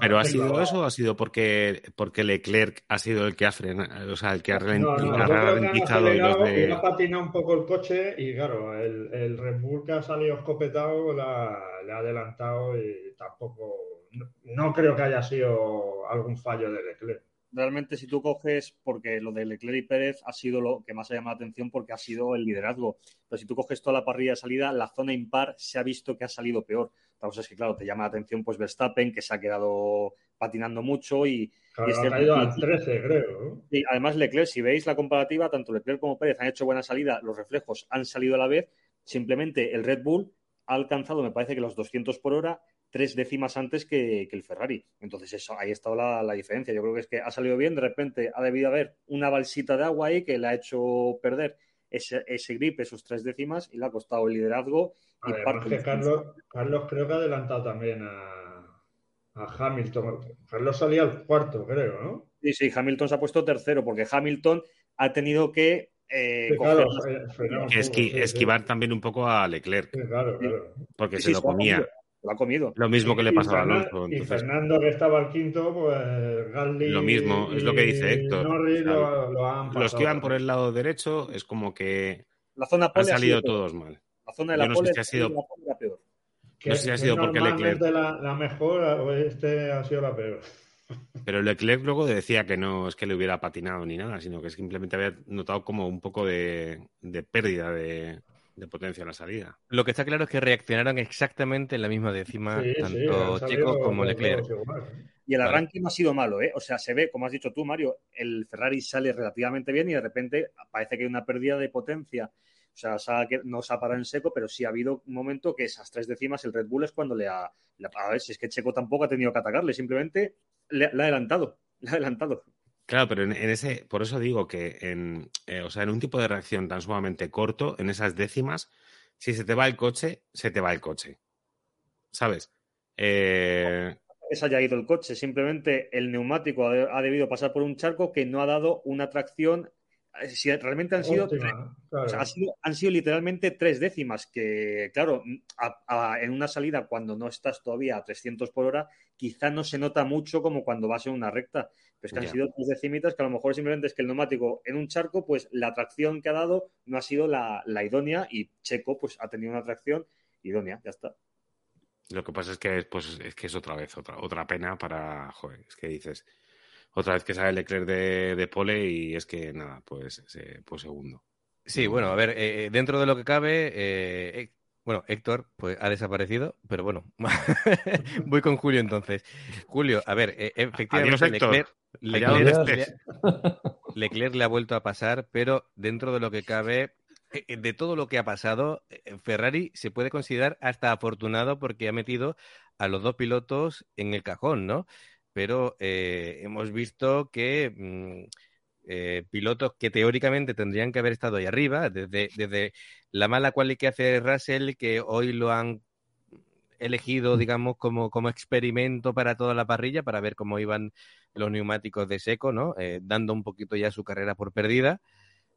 Pero ha sido eso o ha sido porque, porque Leclerc ha sido el que ha frenado, o sea, el que ha, ralentizado y los de... ha patinado un poco el coche y claro, el, el Red Bull que ha salido escopetado le ha adelantado y tampoco, no creo que haya sido algún fallo de Leclerc realmente si tú coges, porque lo de Leclerc y Pérez ha sido lo que más ha llamado la atención porque ha sido el liderazgo, pero si tú coges toda la parrilla de salida, la zona impar se ha visto que ha salido peor. La cosa es que, claro, te llama la atención pues Verstappen, que se ha quedado patinando mucho y... ha caído al 13, creo. Y además Leclerc, si veis la comparativa, tanto Leclerc como Pérez han hecho buena salida, los reflejos han salido a la vez, simplemente el Red Bull ha alcanzado, me parece que los 200 por hora tres décimas antes que, el Ferrari. Entonces, eso, ahí ha estado la, diferencia. Yo creo que es que ha salido bien, de repente ha debido haber una balsita de agua ahí que le ha hecho perder ese, ese grip, esos tres décimas, y le ha costado el liderazgo. Y parte Carlos, Carlos creo que ha adelantado también a, a Hamilton. Carlos salía al cuarto, creo, ¿no? Sí, sí, Hamilton se ha puesto tercero, porque Hamilton ha tenido que eh, esquivar también un poco a Leclerc. claro, claro. Porque se lo comía. Lo ha comido. Lo mismo que le pasaba a Alonso. Y Fernando, que estaba al quinto, pues Gasly. Lo mismo, es lo que dice Héctor. los que iban por el lado derecho es como que la zona han salido todos mal. La zona de la Yo no sé si ha sido, peor. No sé si ha sido porque Leclerc. La, la mejor o este ha sido la peor. [laughs] Pero Leclerc luego decía que no es que le hubiera patinado ni nada, sino que simplemente había notado como un poco de pérdida de, de potencia en la salida. Lo que está claro es que reaccionaron exactamente en la misma décima, tanto Checo como Leclerc. Y el arranque no ha sido malo, ¿eh? O sea, se ve, como has dicho tú, Mario, el Ferrari sale relativamente bien y de repente parece que hay una pérdida de potencia. O sea, no se ha parado en seco, pero sí ha habido un momento que esas tres décimas el Red Bull es cuando le ha... A ver, si es que Checo tampoco ha tenido que atacarle, simplemente le, ha adelantado, le ha adelantado. Claro, pero en, ese, por eso digo que en, eh, o sea, en un tipo de reacción tan sumamente corto, en esas décimas, si se te va el coche, se te va el coche. ¿Sabes? Eh... Se haya ido el coche, simplemente el neumático ha, debido pasar por un charco que no ha dado una tracción. Eh, si realmente han sido, han sido, literalmente tres décimas, que claro, en una salida cuando no estás todavía a 300 por hora, quizá no se nota mucho como cuando vas en una recta. Pero es que han sido tres decimitas que a lo mejor simplemente es que el neumático en un charco, pues la tracción que ha dado no ha sido la, la idónea y Checo pues ha tenido una tracción idónea, ya está. Lo que pasa es que, pues, es que es otra vez, otra, otra pena para, joder, es que dices, otra vez que sale Leclerc de, de pole y es que nada, pues, pues segundo. Sí, bueno, a ver, eh, eh, dentro de lo que cabe, eh, bueno, Héctor pues ha desaparecido, pero bueno, [laughs] voy con Julio entonces. Julio, a ver, efectivamente Leclerc, Leclerc, le ha vuelto a pasar, pero dentro de lo que cabe, de todo lo que ha pasado, Ferrari se puede considerar hasta afortunado porque ha metido a los dos pilotos en el cajón, ¿no? Pero hemos visto que mm, pilotos que teóricamente tendrían que haber estado ahí arriba, desde, desde la mala cualidad que hace Russell, que hoy lo han elegido, digamos, como, como experimento para toda la parrilla, para ver cómo iban los neumáticos de seco, ¿no? dando un poquito ya su carrera por perdida.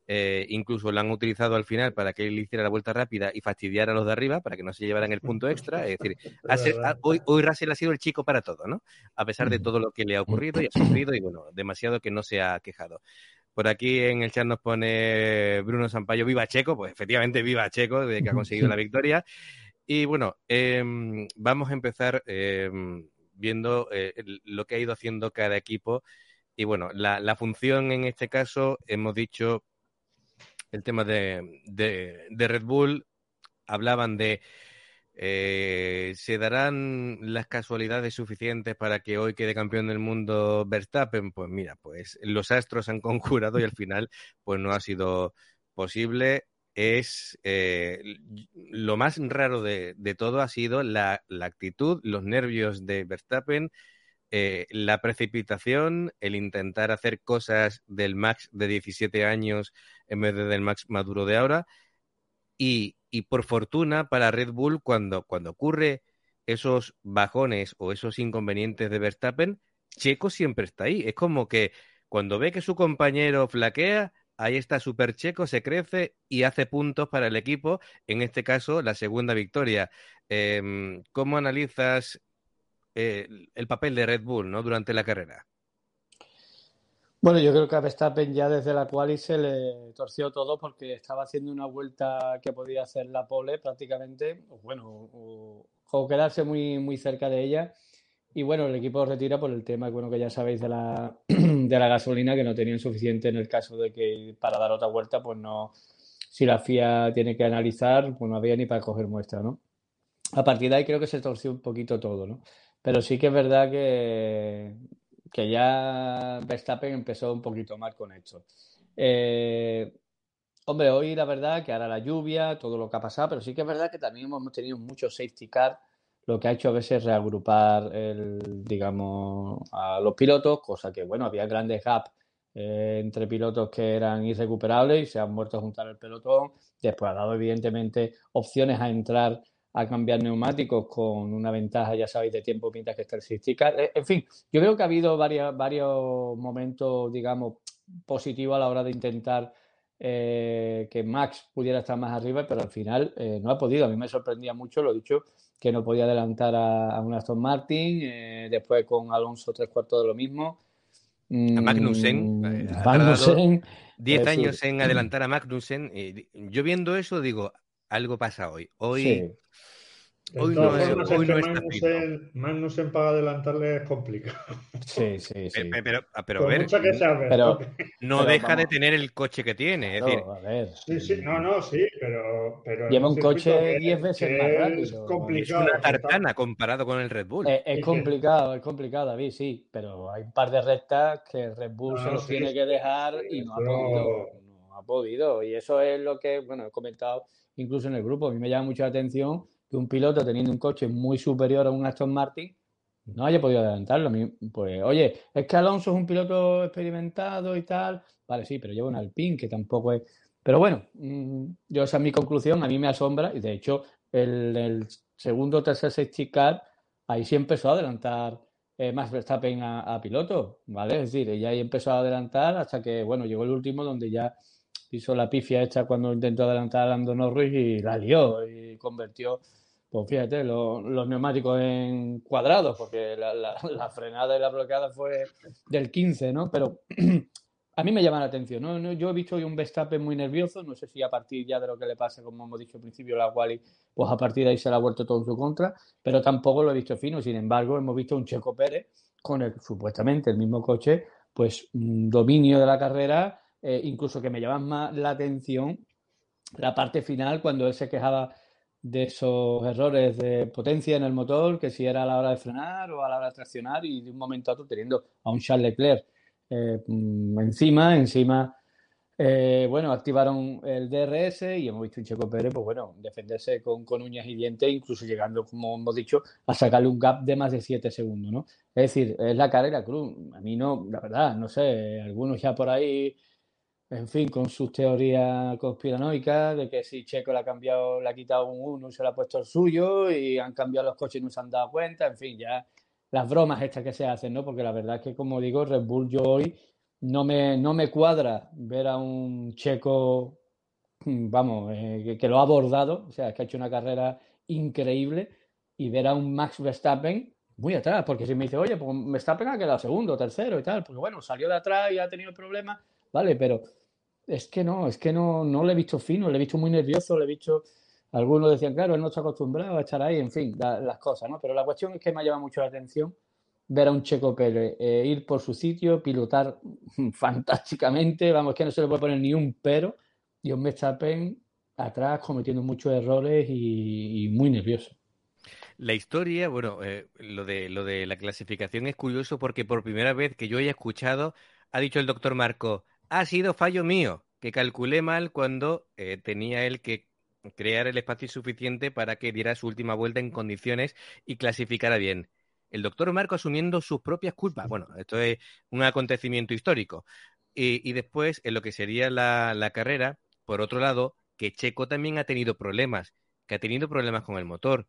Eh, incluso lo han utilizado al final para que él hiciera la vuelta rápida y fastidiara a los de arriba para que no se llevaran el punto extra. Es decir, [laughs] hoy, hoy Russell ha sido el chico para todo, ¿no? A pesar de todo lo que le ha ocurrido y ha sufrido y bueno, demasiado que no se ha quejado. Por aquí en el chat nos pone Bruno Sampaio, viva Checo, pues efectivamente viva Checo, de que ha conseguido la [laughs] victoria. Y bueno, em, vamos a empezar em, viendo eh, lo que ha ido haciendo cada equipo. Y bueno, la, la función en este caso, hemos dicho el tema de, de, Red Bull, hablaban de eh, ¿Se darán las casualidades suficientes para que hoy quede campeón del mundo Verstappen? Pues mira, pues los astros han [laughs] conjurado y al final pues no ha sido posible. Es eh, lo más raro de, todo ha sido la, la, actitud, los nervios de Verstappen, eh, la precipitación, el intentar hacer cosas del Max de 17 años en vez de del Max maduro de ahora. Y, por fortuna para Red Bull, cuando, cuando ocurre esos bajones o esos inconvenientes de Verstappen, Checo siempre está ahí. Es como que cuando ve que su compañero flaquea, ahí está Super Checo, se crece y hace puntos para el equipo, en este caso la segunda victoria. Em, ¿Cómo analizas el papel de Red Bull ¿no? durante la carrera? Bueno, yo creo que a Verstappen ya desde la cual se le torció todo porque estaba haciendo una vuelta que podía hacer la pole prácticamente, bueno, o, quedarse muy, muy cerca de ella. Y bueno, el equipo retira por el tema, bueno, que ya sabéis de la, [clears throat] de la gasolina, que no tenían suficiente en el caso de que para dar otra vuelta, pues no, si la FIA tiene que analizar, pues no había ni para coger muestra, ¿no? A partir de ahí creo que se torció un poquito todo, ¿no? Pero sí que es verdad que, que ya Verstappen empezó un poquito mal con esto. Eh, hombre, hoy la verdad que ahora la lluvia, todo lo que ha pasado, pero sí que es verdad que también hemos tenido mucho safety car, lo que ha hecho a veces reagrupar el, digamos, a los pilotos, cosa que, bueno, había grandes gaps eh, entre pilotos que eran irrecuperables y se han muerto a juntar el pelotón. Después ha dado, evidentemente, opciones a entrar a cambiar neumáticos con una ventaja, ya sabéis, de tiempo mientras que está el eh, En fin, yo creo que ha habido varios, varios momentos, digamos, positivos a la hora de intentar eh, que Max pudiera estar más arriba, pero al final eh, no ha podido. A mí me sorprendía mucho, lo he dicho, que no podía adelantar a, un Aston Martin, después con Alonso tres cuartos de lo mismo. A Magnussen, mm, Magnussen 10 años en adelantar a Magnussen. yo viendo eso digo, algo pasa hoy. Hoy hoy no, es, hoy no Magnussen, para adelantarle es complicado. Sí, sí, [laughs] sí. Pero, pero, a ver, pero, no deja de tener el coche que tiene. Es decir, a ver. Sí, sí, no, no, sí, pero. pero Lleva un coche 10 veces más rápido. Es complicado. Es una tartana comparado con el Red Bull. Es, es complicado, es complicado, David, sí, pero hay un par de rectas que el Red Bull se los tiene que dejar y no ha podido. No ha podido. Y eso es lo que, bueno, he comentado incluso en el grupo. A mí me llama mucho la atención que un piloto teniendo un coche muy superior a un Aston Martin no haya podido adelantarlo. Pues, oye, es que Alonso es un piloto experimentado y tal. Vale, sí, pero lleva un Alpine que tampoco es. Pero bueno, mm, yo esa es mi conclusión. A mí me asombra y de hecho, el, el segundo o tercer safety car, ahí sí empezó a adelantar eh, Verstappen a, a, piloto, ¿vale? Es decir, ella ahí empezó a adelantar hasta que, bueno, llegó el último donde ya hizo la pifia esta cuando intentó adelantar a Lando Norris y la lió y convirtió, pues fíjate, los, neumáticos en cuadrados, porque la, frenada y la bloqueada fue del 15, ¿no? Pero [clears throat] a mí me llama la atención, ¿no? Yo he visto hoy un Verstappen muy nervioso, no sé si a partir ya de lo que le pasa, como hemos dicho al principio, la Wally, pues a partir de ahí se le ha vuelto todo en su contra, pero tampoco lo he visto fino, sin embargo, hemos visto un Checo Pérez con el, supuestamente el mismo coche, pues un dominio de la carrera eh, incluso que me llama más la atención la parte final cuando él se quejaba de esos errores de potencia en el motor, que si era a la hora de frenar o a la hora de traccionar y de un momento a otro teniendo a un Charles Leclerc eh, mm, encima, encima, eh, bueno, activaron el DRS y hemos visto un Checo Pérez, pues bueno, defenderse con, con, uñas y dientes, incluso llegando, como hemos dicho, a sacarle un gap de más de 7 segundos, ¿no? Es decir, es la cara y la cruz. A mí no, la verdad, no sé, algunos ya por ahí en fin, con sus teorías conspiranoicas de que si Checo le ha cambiado, le ha quitado un uno y se le ha puesto el suyo y han cambiado los coches y no se han dado cuenta, en fin, ya las bromas estas que se hacen, ¿no? Porque la verdad es que, como digo, Red Bull yo hoy no me, no me cuadra ver a un Checo, vamos, eh, que, lo ha abordado, o sea, que ha hecho una carrera increíble y ver a un Max Verstappen muy atrás, porque si me dice, oye, pues Verstappen ha quedado segundo, tercero y tal, porque bueno, salió de atrás y ha tenido problemas, vale, pero es que no, es que no, no le he visto fino, le he visto muy nervioso, le he visto. Algunos decían, claro, él no está acostumbrado a estar ahí, en fin, las cosas, ¿no? Pero la cuestión es que me ha llamado mucho la atención ver a un Checo Pérez eh, ir por su sitio, pilotar [laughs] fantásticamente, vamos, que no se le puede poner ni un pero, y un Verstappen atrás cometiendo muchos errores y, muy nervioso. La historia, bueno, eh, lo, de, lo de la clasificación es curioso porque por primera vez que yo haya escuchado, ha dicho el doctor Marco, ha sido fallo mío, que calculé mal cuando eh, tenía él que crear el espacio suficiente para que diera su última vuelta en condiciones y clasificara bien. El doctor Marco asumiendo sus propias culpas. Bueno, esto es un acontecimiento histórico. Y, después, en lo que sería la, carrera, por otro lado, que Checo también ha tenido problemas, que ha tenido problemas con el motor,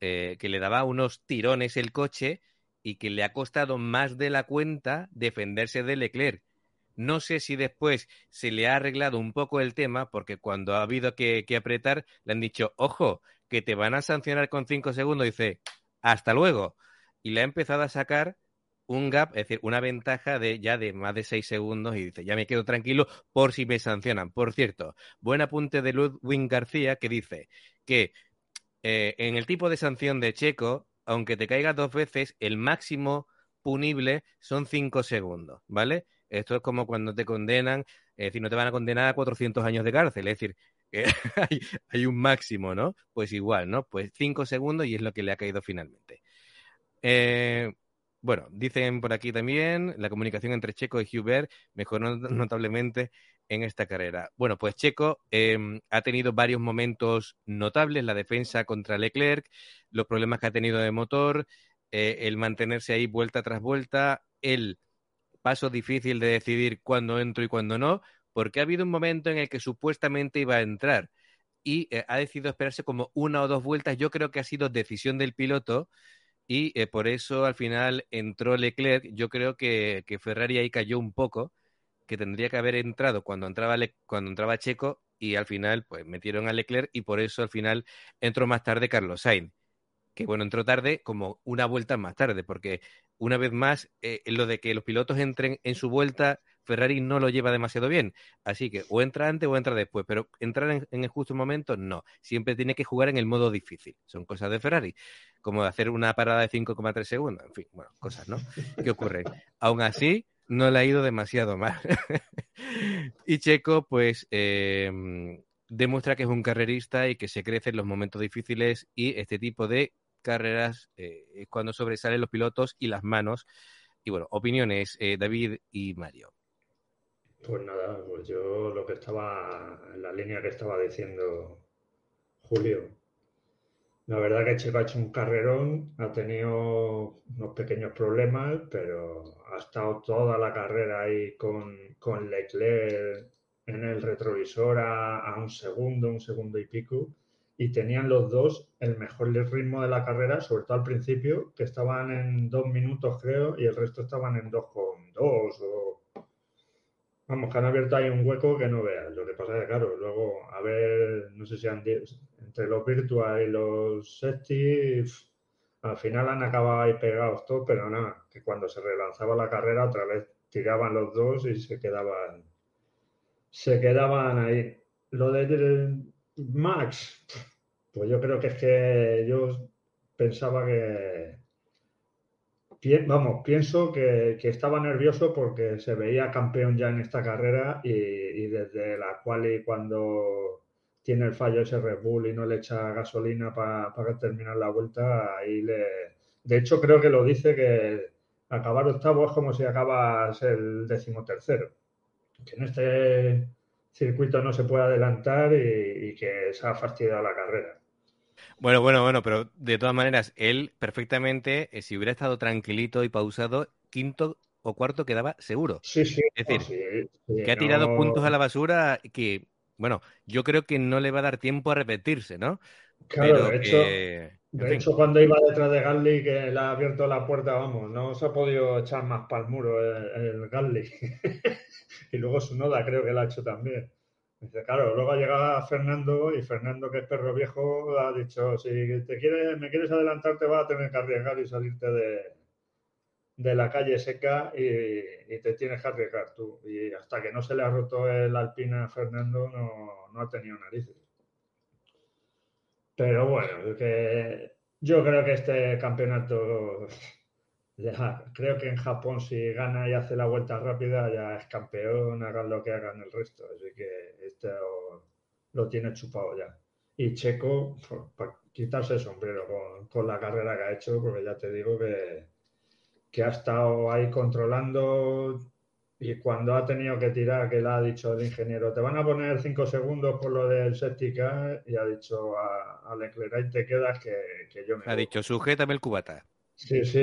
eh, que le daba unos tirones el coche y que le ha costado más de la cuenta defenderse de Leclerc. No sé si después se le ha arreglado un poco el tema, porque cuando ha habido que, apretar, le han dicho, ojo, que te van a sancionar con cinco segundos. Dice, hasta luego. Y le ha empezado a sacar un gap, es decir, una ventaja de ya de más de seis segundos y dice, ya me quedo tranquilo por si me sancionan. Por cierto, buen apunte de Ludwig García que dice que eh, en el tipo de sanción de Checo, aunque te caiga dos veces, el máximo punible son cinco segundos, ¿vale? Esto es como cuando te condenan, es decir, no te van a condenar a 400 años de cárcel, es decir, [laughs] hay, un máximo, ¿no? Pues igual, ¿no? Pues cinco segundos y es lo que le ha caído finalmente. Eh, bueno, dicen por aquí también, la comunicación entre Checo y Hubert mejoró notablemente en esta carrera. Bueno, pues Checo em, ha tenido varios momentos notables, la defensa contra Leclerc, los problemas que ha tenido de motor, eh, el mantenerse ahí vuelta tras vuelta, el paso difícil de decidir cuándo entro y cuándo no, porque ha habido un momento en el que supuestamente iba a entrar y eh, ha decidido esperarse como una o dos vueltas. Yo creo que ha sido decisión del piloto y eh, por eso al final entró Leclerc. Yo creo que, Ferrari ahí cayó un poco, que tendría que haber entrado cuando entraba, cuando entraba Checo y al final pues metieron a Leclerc y por eso al final entró más tarde Carlos Sainz que bueno, entró tarde como una vuelta más tarde, porque una vez más, eh, lo de que los pilotos entren en su vuelta, Ferrari no lo lleva demasiado bien. Así que o entra antes o entra después, pero entrar en, en el justo momento no. Siempre tiene que jugar en el modo difícil. Son cosas de Ferrari, como hacer una parada de 5,3 segundos. En fin, bueno, cosas, ¿no? ¿Qué ocurre? [laughs] Aún así, no le ha ido demasiado mal. [laughs] y Checo, pues, eh, demuestra que es un carrerista y que se crece en los momentos difíciles y este tipo de carreras eh, es cuando sobresalen los pilotos y las manos. Y bueno, opiniones, eh, David y Mario. Pues nada, pues yo lo que estaba, en la línea que estaba diciendo Julio, la verdad que Checo ha hecho un carrerón, ha tenido unos pequeños problemas, pero ha estado toda la carrera ahí con, con Leclerc en el retrovisor a, un segundo, un segundo y pico, y tenían los dos el mejor ritmo de la carrera, sobre todo al principio, que estaban en dos minutos creo, y el resto estaban en dos con dos o... Vamos, que han abierto ahí un hueco que no veas. Lo que pasa es que, claro, luego, a ver, no sé si han, entre los Virtual y los Safety, al final han acabado ahí pegados todos, pero nada, que cuando se relanzaba la carrera otra vez tiraban los dos y se quedaban se quedaban ahí. Lo de Max, pues yo creo que es que yo pensaba que, vamos, pienso que, estaba nervioso porque se veía campeón ya en esta carrera y, desde la cual y cuando tiene el fallo ese Red Bull y no le echa gasolina para terminar la vuelta, ahí le... De hecho, creo que lo dice que acabar octavo es como si acabas el decimotercero que en este circuito no se puede adelantar y, que se ha fastidiado la carrera. Bueno, bueno, bueno, pero de todas maneras, él perfectamente, eh, si hubiera estado tranquilito y pausado, quinto o cuarto quedaba seguro. Sí, sí. Es decir, que ha tirado puntos a la basura que, bueno, yo creo que no le va a dar tiempo a repetirse, ¿no? Claro, de hecho, de hecho, cuando iba detrás de Gasly, que le ha abierto la puerta, vamos, no se ha podido echar más para el muro el, Gasly. [laughs] y luego su noda creo que lo ha hecho también. Dice, claro, luego ha llegado Fernando y Fernando, que es perro viejo, ha dicho, si te quieres, me quieres adelantar, te vas a tener que arriesgar y salirte de, de la calle seca y, te tienes que arriesgar tú. Y hasta que no se le ha roto el alpina a Fernando, no, no ha tenido narices. Pero bueno, que yo creo que este campeonato, ya, creo que en Japón si gana y hace la vuelta rápida ya es campeón, hagan lo que hagan el resto. Así que esto lo tiene chupado ya. Y Checo, para quitarse el sombrero con, con, la carrera que ha hecho, porque ya te digo que, que ha estado ahí controlando y cuando ha tenido que tirar, que le ha dicho el ingeniero, te van a poner cinco segundos por lo del séptica, y ha dicho a, Leclerc, ahí te quedas que, yo me. Ha dicho, sujétame el cubata. Sí, sí,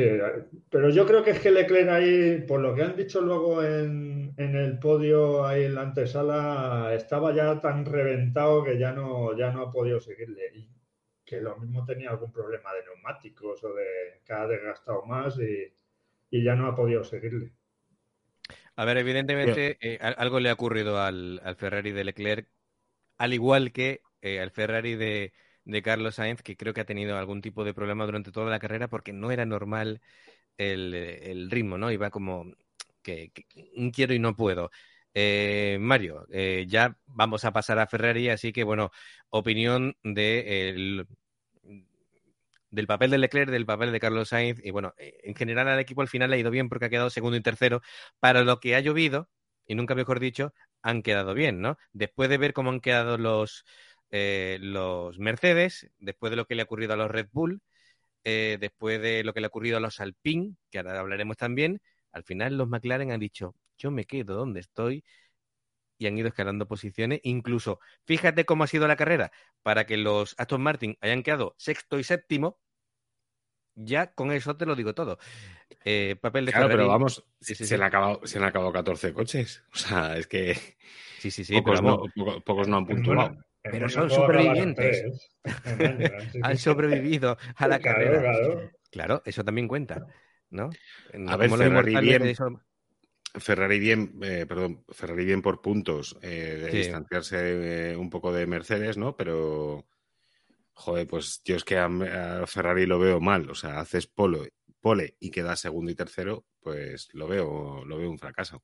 pero yo creo que es que Leclerc ahí, por lo que han dicho luego en, el podio, ahí en la antesala, estaba ya tan reventado que ya no, ya no ha podido seguirle. Y que lo mismo tenía algún problema de neumáticos o de que ha desgastado más y ya no ha podido seguirle. A ver, evidentemente eh, algo le ha ocurrido al, Ferrari de Leclerc, al igual que eh, al Ferrari de, Carlos Sainz, que creo que ha tenido algún tipo de problema durante toda la carrera porque no era normal el, ritmo, ¿no? Iba como que, quiero y no puedo. Eh, Mario, ya vamos a pasar a Ferrari, así que bueno, opinión de del papel de Leclerc, del papel de Carlos Sainz, y bueno, eh, en general al equipo al final le ha ido bien porque ha quedado segundo y tercero. Para lo que ha llovido, y nunca mejor dicho, han quedado bien, ¿no? Después de ver cómo han quedado los, eh, los Mercedes, después de lo que le ha ocurrido a los Red Bull, eh, después de lo que le ha ocurrido a los Alpine, que ahora hablaremos también, al final los McLaren han dicho, yo me quedo donde estoy y han ido escalando posiciones. Incluso, fíjate cómo ha sido la carrera, para que los Aston Martin hayan quedado sexto y séptimo, ya con eso te lo digo todo. Eh, papel de Claro, pero vamos, se, Han acabado, se han acabado 14 coches. [laughs] O sea, es que. Sí, sí, sí. Pocos, no, pocos no han puntuado. Pero son sobrevivientes. han sobrevivido a la [laughs] carrera. Claro. eso también cuenta. ¿no? A ver, Ferrari bien, Ferrari bien, eh, perdón, Ferrari bien por puntos, eh, de distanciarse un poco de Mercedes, ¿no? Pero Joder, pues yo es que a, Ferrari lo veo mal. O sea, haces pole y quedas segundo y tercero, pues lo veo, lo veo un fracaso.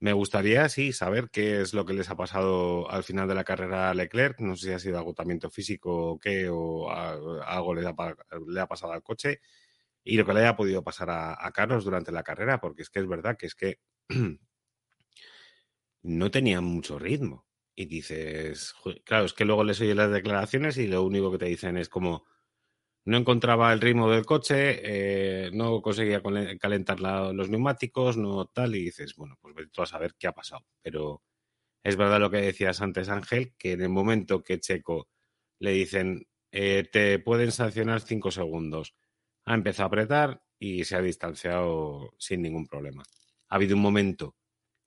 Me gustaría, sí, saber qué es lo que les ha pasado al final de la carrera a Leclerc. No sé si ha sido agotamiento físico o qué, o algo le ha, pasado al coche. Y lo que le haya podido pasar a, Carlos durante la carrera, porque es que es verdad que es que [clears throat] no tenía mucho ritmo. Y dices, claro, es que luego les oye las declaraciones y lo único que te dicen es como, no encontraba el ritmo del coche, eh, no conseguía calentar los neumáticos, no tal, y dices, bueno, pues vete tú a saber qué ha pasado. Pero es verdad lo que decías antes, Ángel, que en el momento que Checo le dicen, eh, te pueden sancionar cinco segundos, ha empezado a apretar y se ha distanciado sin ningún problema. Ha habido un momento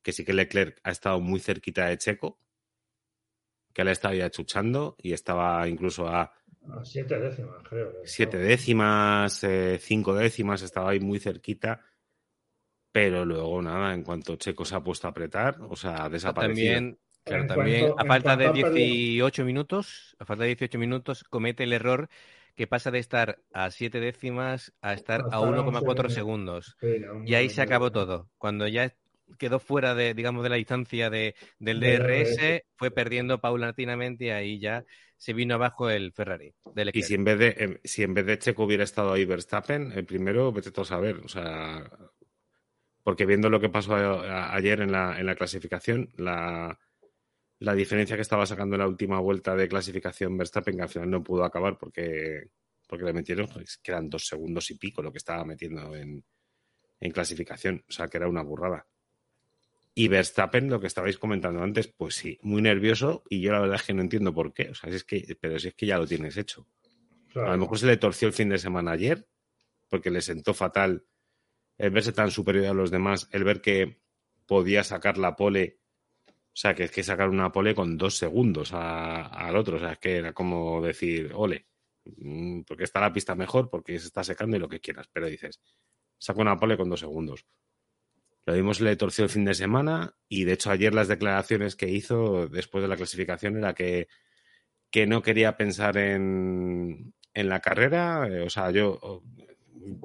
que sí que Leclerc ha estado muy cerquita de Checo, que le estaba ya chuchando y estaba incluso a siete décimas, creo. Siete décimas, eh, cinco décimas, estaba ahí muy cerquita. Pero luego nada, en cuanto Checo se ha puesto a apretar, o sea, ha desaparecido. También, también a falta de 18 minutos, a falta de 18 minutos, comete el error que pasa de estar a siete décimas a estar a 1,4 segundos. y ahí se acabó todo. Cuando ya quedó fuera de, digamos, de la distancia de, del DRS, fue perdiendo paulatinamente y ahí ya se vino abajo el Ferrari. y si en vez de em, si en vez de Checo hubiera estado ahí Verstappen, el primero, vete todo a saber, o sea, porque viendo lo que pasó ayer en la, en la clasificación, la, la diferencia que estaba sacando en la última vuelta de clasificación Verstappen, que al final no pudo acabar porque, porque le metieron, pues, que eran dos segundos y pico lo que estaba metiendo en, en clasificación, o sea, que era una burrada. Y Verstappen, lo que estabais comentando antes, pues sí, muy nervioso y yo la verdad es que no entiendo por qué. O sea, es que, pero si es que ya lo tienes hecho. A lo mejor se le torció el fin de semana ayer porque le sentó fatal el verse tan superior a los demás, el ver que podía sacar la pole, o sea, que es que sacar una pole con dos segundos al otro, o sea, es que era como decir, ole, mm, porque está la pista mejor, porque se está secando y lo que quieras, pero dices, saco una pole con dos segundos. Lo vimos, le torció el fin de semana y de hecho ayer las declaraciones que hizo después de la clasificación era que, que no quería pensar en, en la carrera. Eh, o sea, yo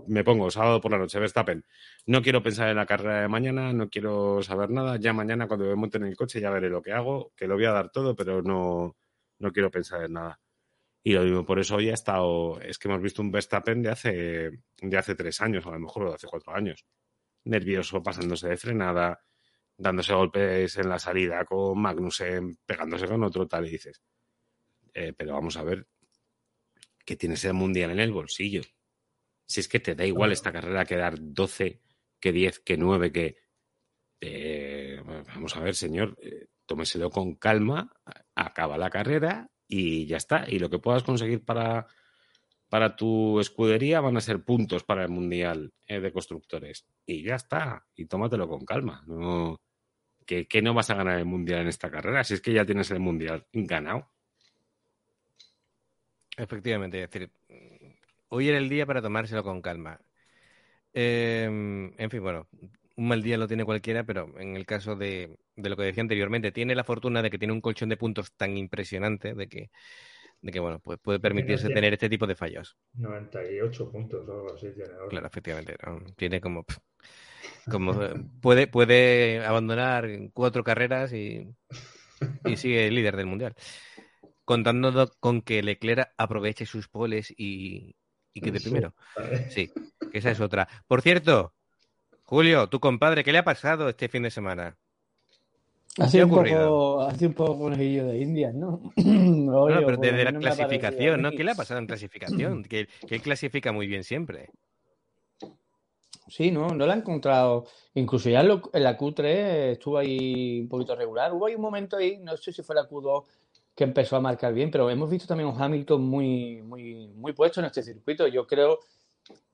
me pongo sábado por la noche, Verstappen, no quiero pensar en la carrera de mañana, no quiero saber nada. Ya mañana cuando me monte en el coche ya veré lo que hago, que lo voy a dar todo, pero no, no quiero pensar en nada. Y lo mismo, por eso hoy ha estado, es que hemos visto un Verstappen de hace, de hace tres años, a lo mejor, de hace cuatro años nervioso, pasándose de frenada, dándose golpes en la salida con Magnussen, pegándose con otro tal, y dices, eh, pero vamos a ver, que tienes el mundial en el bolsillo. Si es que te da igual esta carrera que dar 12, que 10, que 9, que... Eh, vamos a ver, señor, eh, tómeselo con calma, acaba la carrera y ya está. Y lo que puedas conseguir para para tu escudería van a ser puntos para el Mundial eh, de Constructores. Y ya está. Y tómatelo con calma. No, que, no vas a ganar el Mundial en esta carrera, si es que ya tienes el Mundial ganado. Efectivamente, es decir, hoy era el día para tomárselo con calma. Em, en fin, bueno, un mal día lo tiene cualquiera, pero en el caso de, de, lo que decía anteriormente, tiene la fortuna de que tiene un colchón de puntos tan impresionante de que de que bueno, pues puede permitirse tener este tipo de fallos. 98 puntos o algo así tiene Claro, efectivamente. Tiene como, [laughs] como puede, puede abandonar cuatro carreras y, y [laughs] sigue líder del mundial. Contando con que Leclerc aproveche sus poles y, y quede primero. Sí, que esa es otra. Por cierto, Julio, tu compadre, ¿qué le ha pasado este fin de semana? Hace un, poco, hace un poco conejillo de Indias, ¿no? [clears throat] no, pero desde la clasificación, ¿no? ¿Qué le ha pasado en clasificación? [clears throat] que, él clasifica muy bien siempre. Sí, no, no la ha encontrado. Incluso ya en, la Q3 estuvo ahí un poquito regular. Hubo ahí un momento ahí, no sé si fue la Q2 que empezó a marcar bien, pero hemos visto también un Hamilton muy, muy, muy puesto en este circuito. Yo creo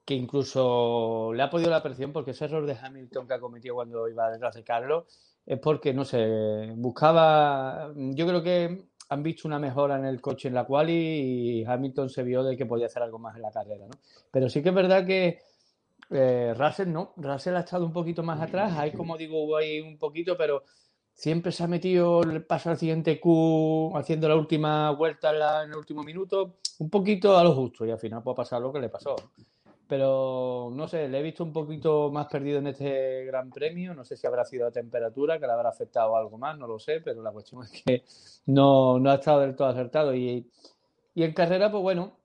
que incluso le ha podido la presión porque ese error de Hamilton que ha cometido cuando iba detrás de Carlos es porque, no sé, buscaba, yo creo que han visto una mejora en el coche en la cual y Hamilton se vio de que podía hacer algo más en la carrera, ¿no? Pero sí que es verdad que eh, Russell no, Russell ha estado un poquito más atrás, hay como digo, ahí un poquito, pero siempre se ha metido el paso al siguiente Q haciendo la última vuelta en, el último minuto, un poquito a lo justo y al final puede pasar lo que le pasó. Pero no sé, le he visto un poquito más perdido en este Gran Premio. No sé si habrá sido la temperatura, que le habrá afectado algo más, no lo sé, pero la cuestión es que no, no ha estado del todo acertado. Y, y en carrera, pues bueno,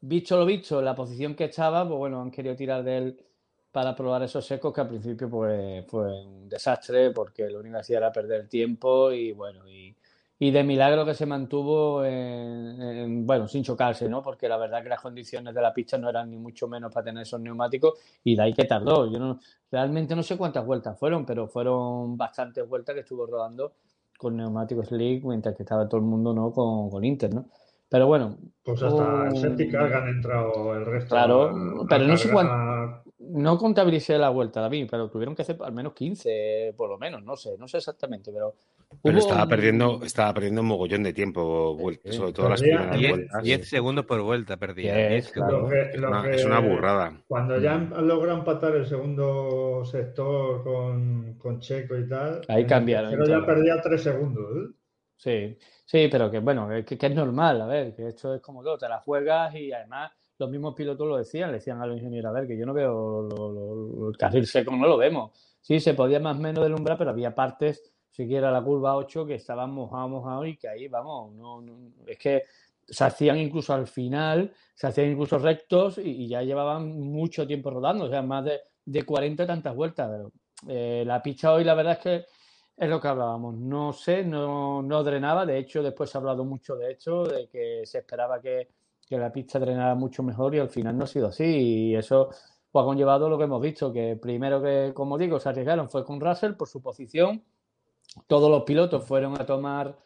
visto lo visto, la posición que estaba, pues bueno, han querido tirar de él para probar esos secos que al principio pues fue un desastre porque lo único que hacía era perder tiempo y bueno, y, y de milagro que se mantuvo en, bueno, sin chocarse, ¿no? Porque la verdad que las condiciones de la pista no eran ni mucho menos para tener esos neumáticos y de ahí que tardó. Yo no, realmente no sé cuántas vueltas fueron, pero fueron bastantes vueltas que estuvo rodando con neumáticos slick mientras que estaba todo el mundo, ¿no? Con, con Inter, ¿no? Pero bueno. Pues hasta el séptico han entrado el resto. Claro, pero no sé cuánto no contabilicé la vuelta, David, pero tuvieron que hacer al menos 15, por lo menos, no sé, no sé exactamente, pero... Pero estaba, perdiendo, estaba perdiendo un mogollón de tiempo, sobre todo las primeras 10, vueltas. 10 segundos por vuelta perdía. Es, claro. que- lo Una- que- es una burrada. Cuando ya han logrado empatar el segundo sector con, con Checo y tal, Ahí el cambiaron, tercero ya perdía tres segundos. ¿eh? Sí, sí, pero que bueno, que, que es normal, a ver, que esto es como todo, te la juegas y además los mismos pilotos lo decían, le decían a los ingenieros, a ver, que yo no veo lo- lo- el carril seco, no lo vemos. Sí, se podía más o menos deslumbrar, pero había partes, siquiera la curva 8, que estaban mojados, mojados y que ahí, vamos, no, no- es que se hacían incluso al final, se hacían incluso rectos y, y ya llevaban mucho tiempo rodando, o sea, más de, de 40 y tantas vueltas. Pero, eh, la pista hoy, la verdad es que es lo que hablábamos. No sé, no, no drenaba. De hecho, después se ha hablado mucho de hecho, de que se esperaba que, que la pista drenara mucho mejor y al final no ha sido así. Y eso pues, ha conllevado lo que hemos visto, que primero que, como digo, se arriesgaron fue con Russell por su posición. Todos los pilotos fueron a tomar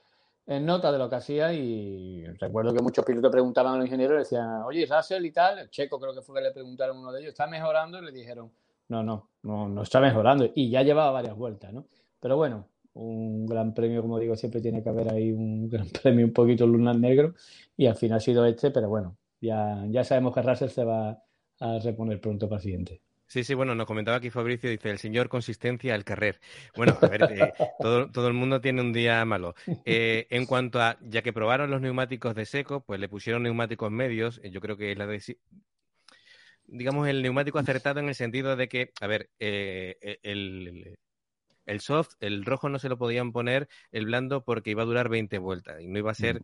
en nota de lo que hacía y recuerdo que muchos pilotos preguntaban a los ingenieros decían, oye, Russell y tal, el checo creo que fue que le preguntaron a uno de ellos, ¿está mejorando? Y le dijeron, no, no, no, no está mejorando. Y ya llevaba varias vueltas, ¿no? Pero bueno, un gran premio, como digo, siempre tiene que haber ahí un [laughs] gran premio un poquito lunar negro y al final ha sido este, pero bueno, ya, ya sabemos que Russell se va a reponer pronto siguiente. Sí, sí, bueno, nos comentaba aquí Fabricio, dice, el señor consistencia al carrer. Bueno, a ver, eh, todo, todo el mundo tiene un día malo. Eh, en cuanto a, ya que probaron los neumáticos de seco, pues le pusieron neumáticos medios, eh, yo creo que es la deci- digamos, el neumático acertado en el sentido de que, a ver, el, el soft, el rojo no se lo podían poner, el blando, porque iba a durar 20 vueltas y no iba a ser,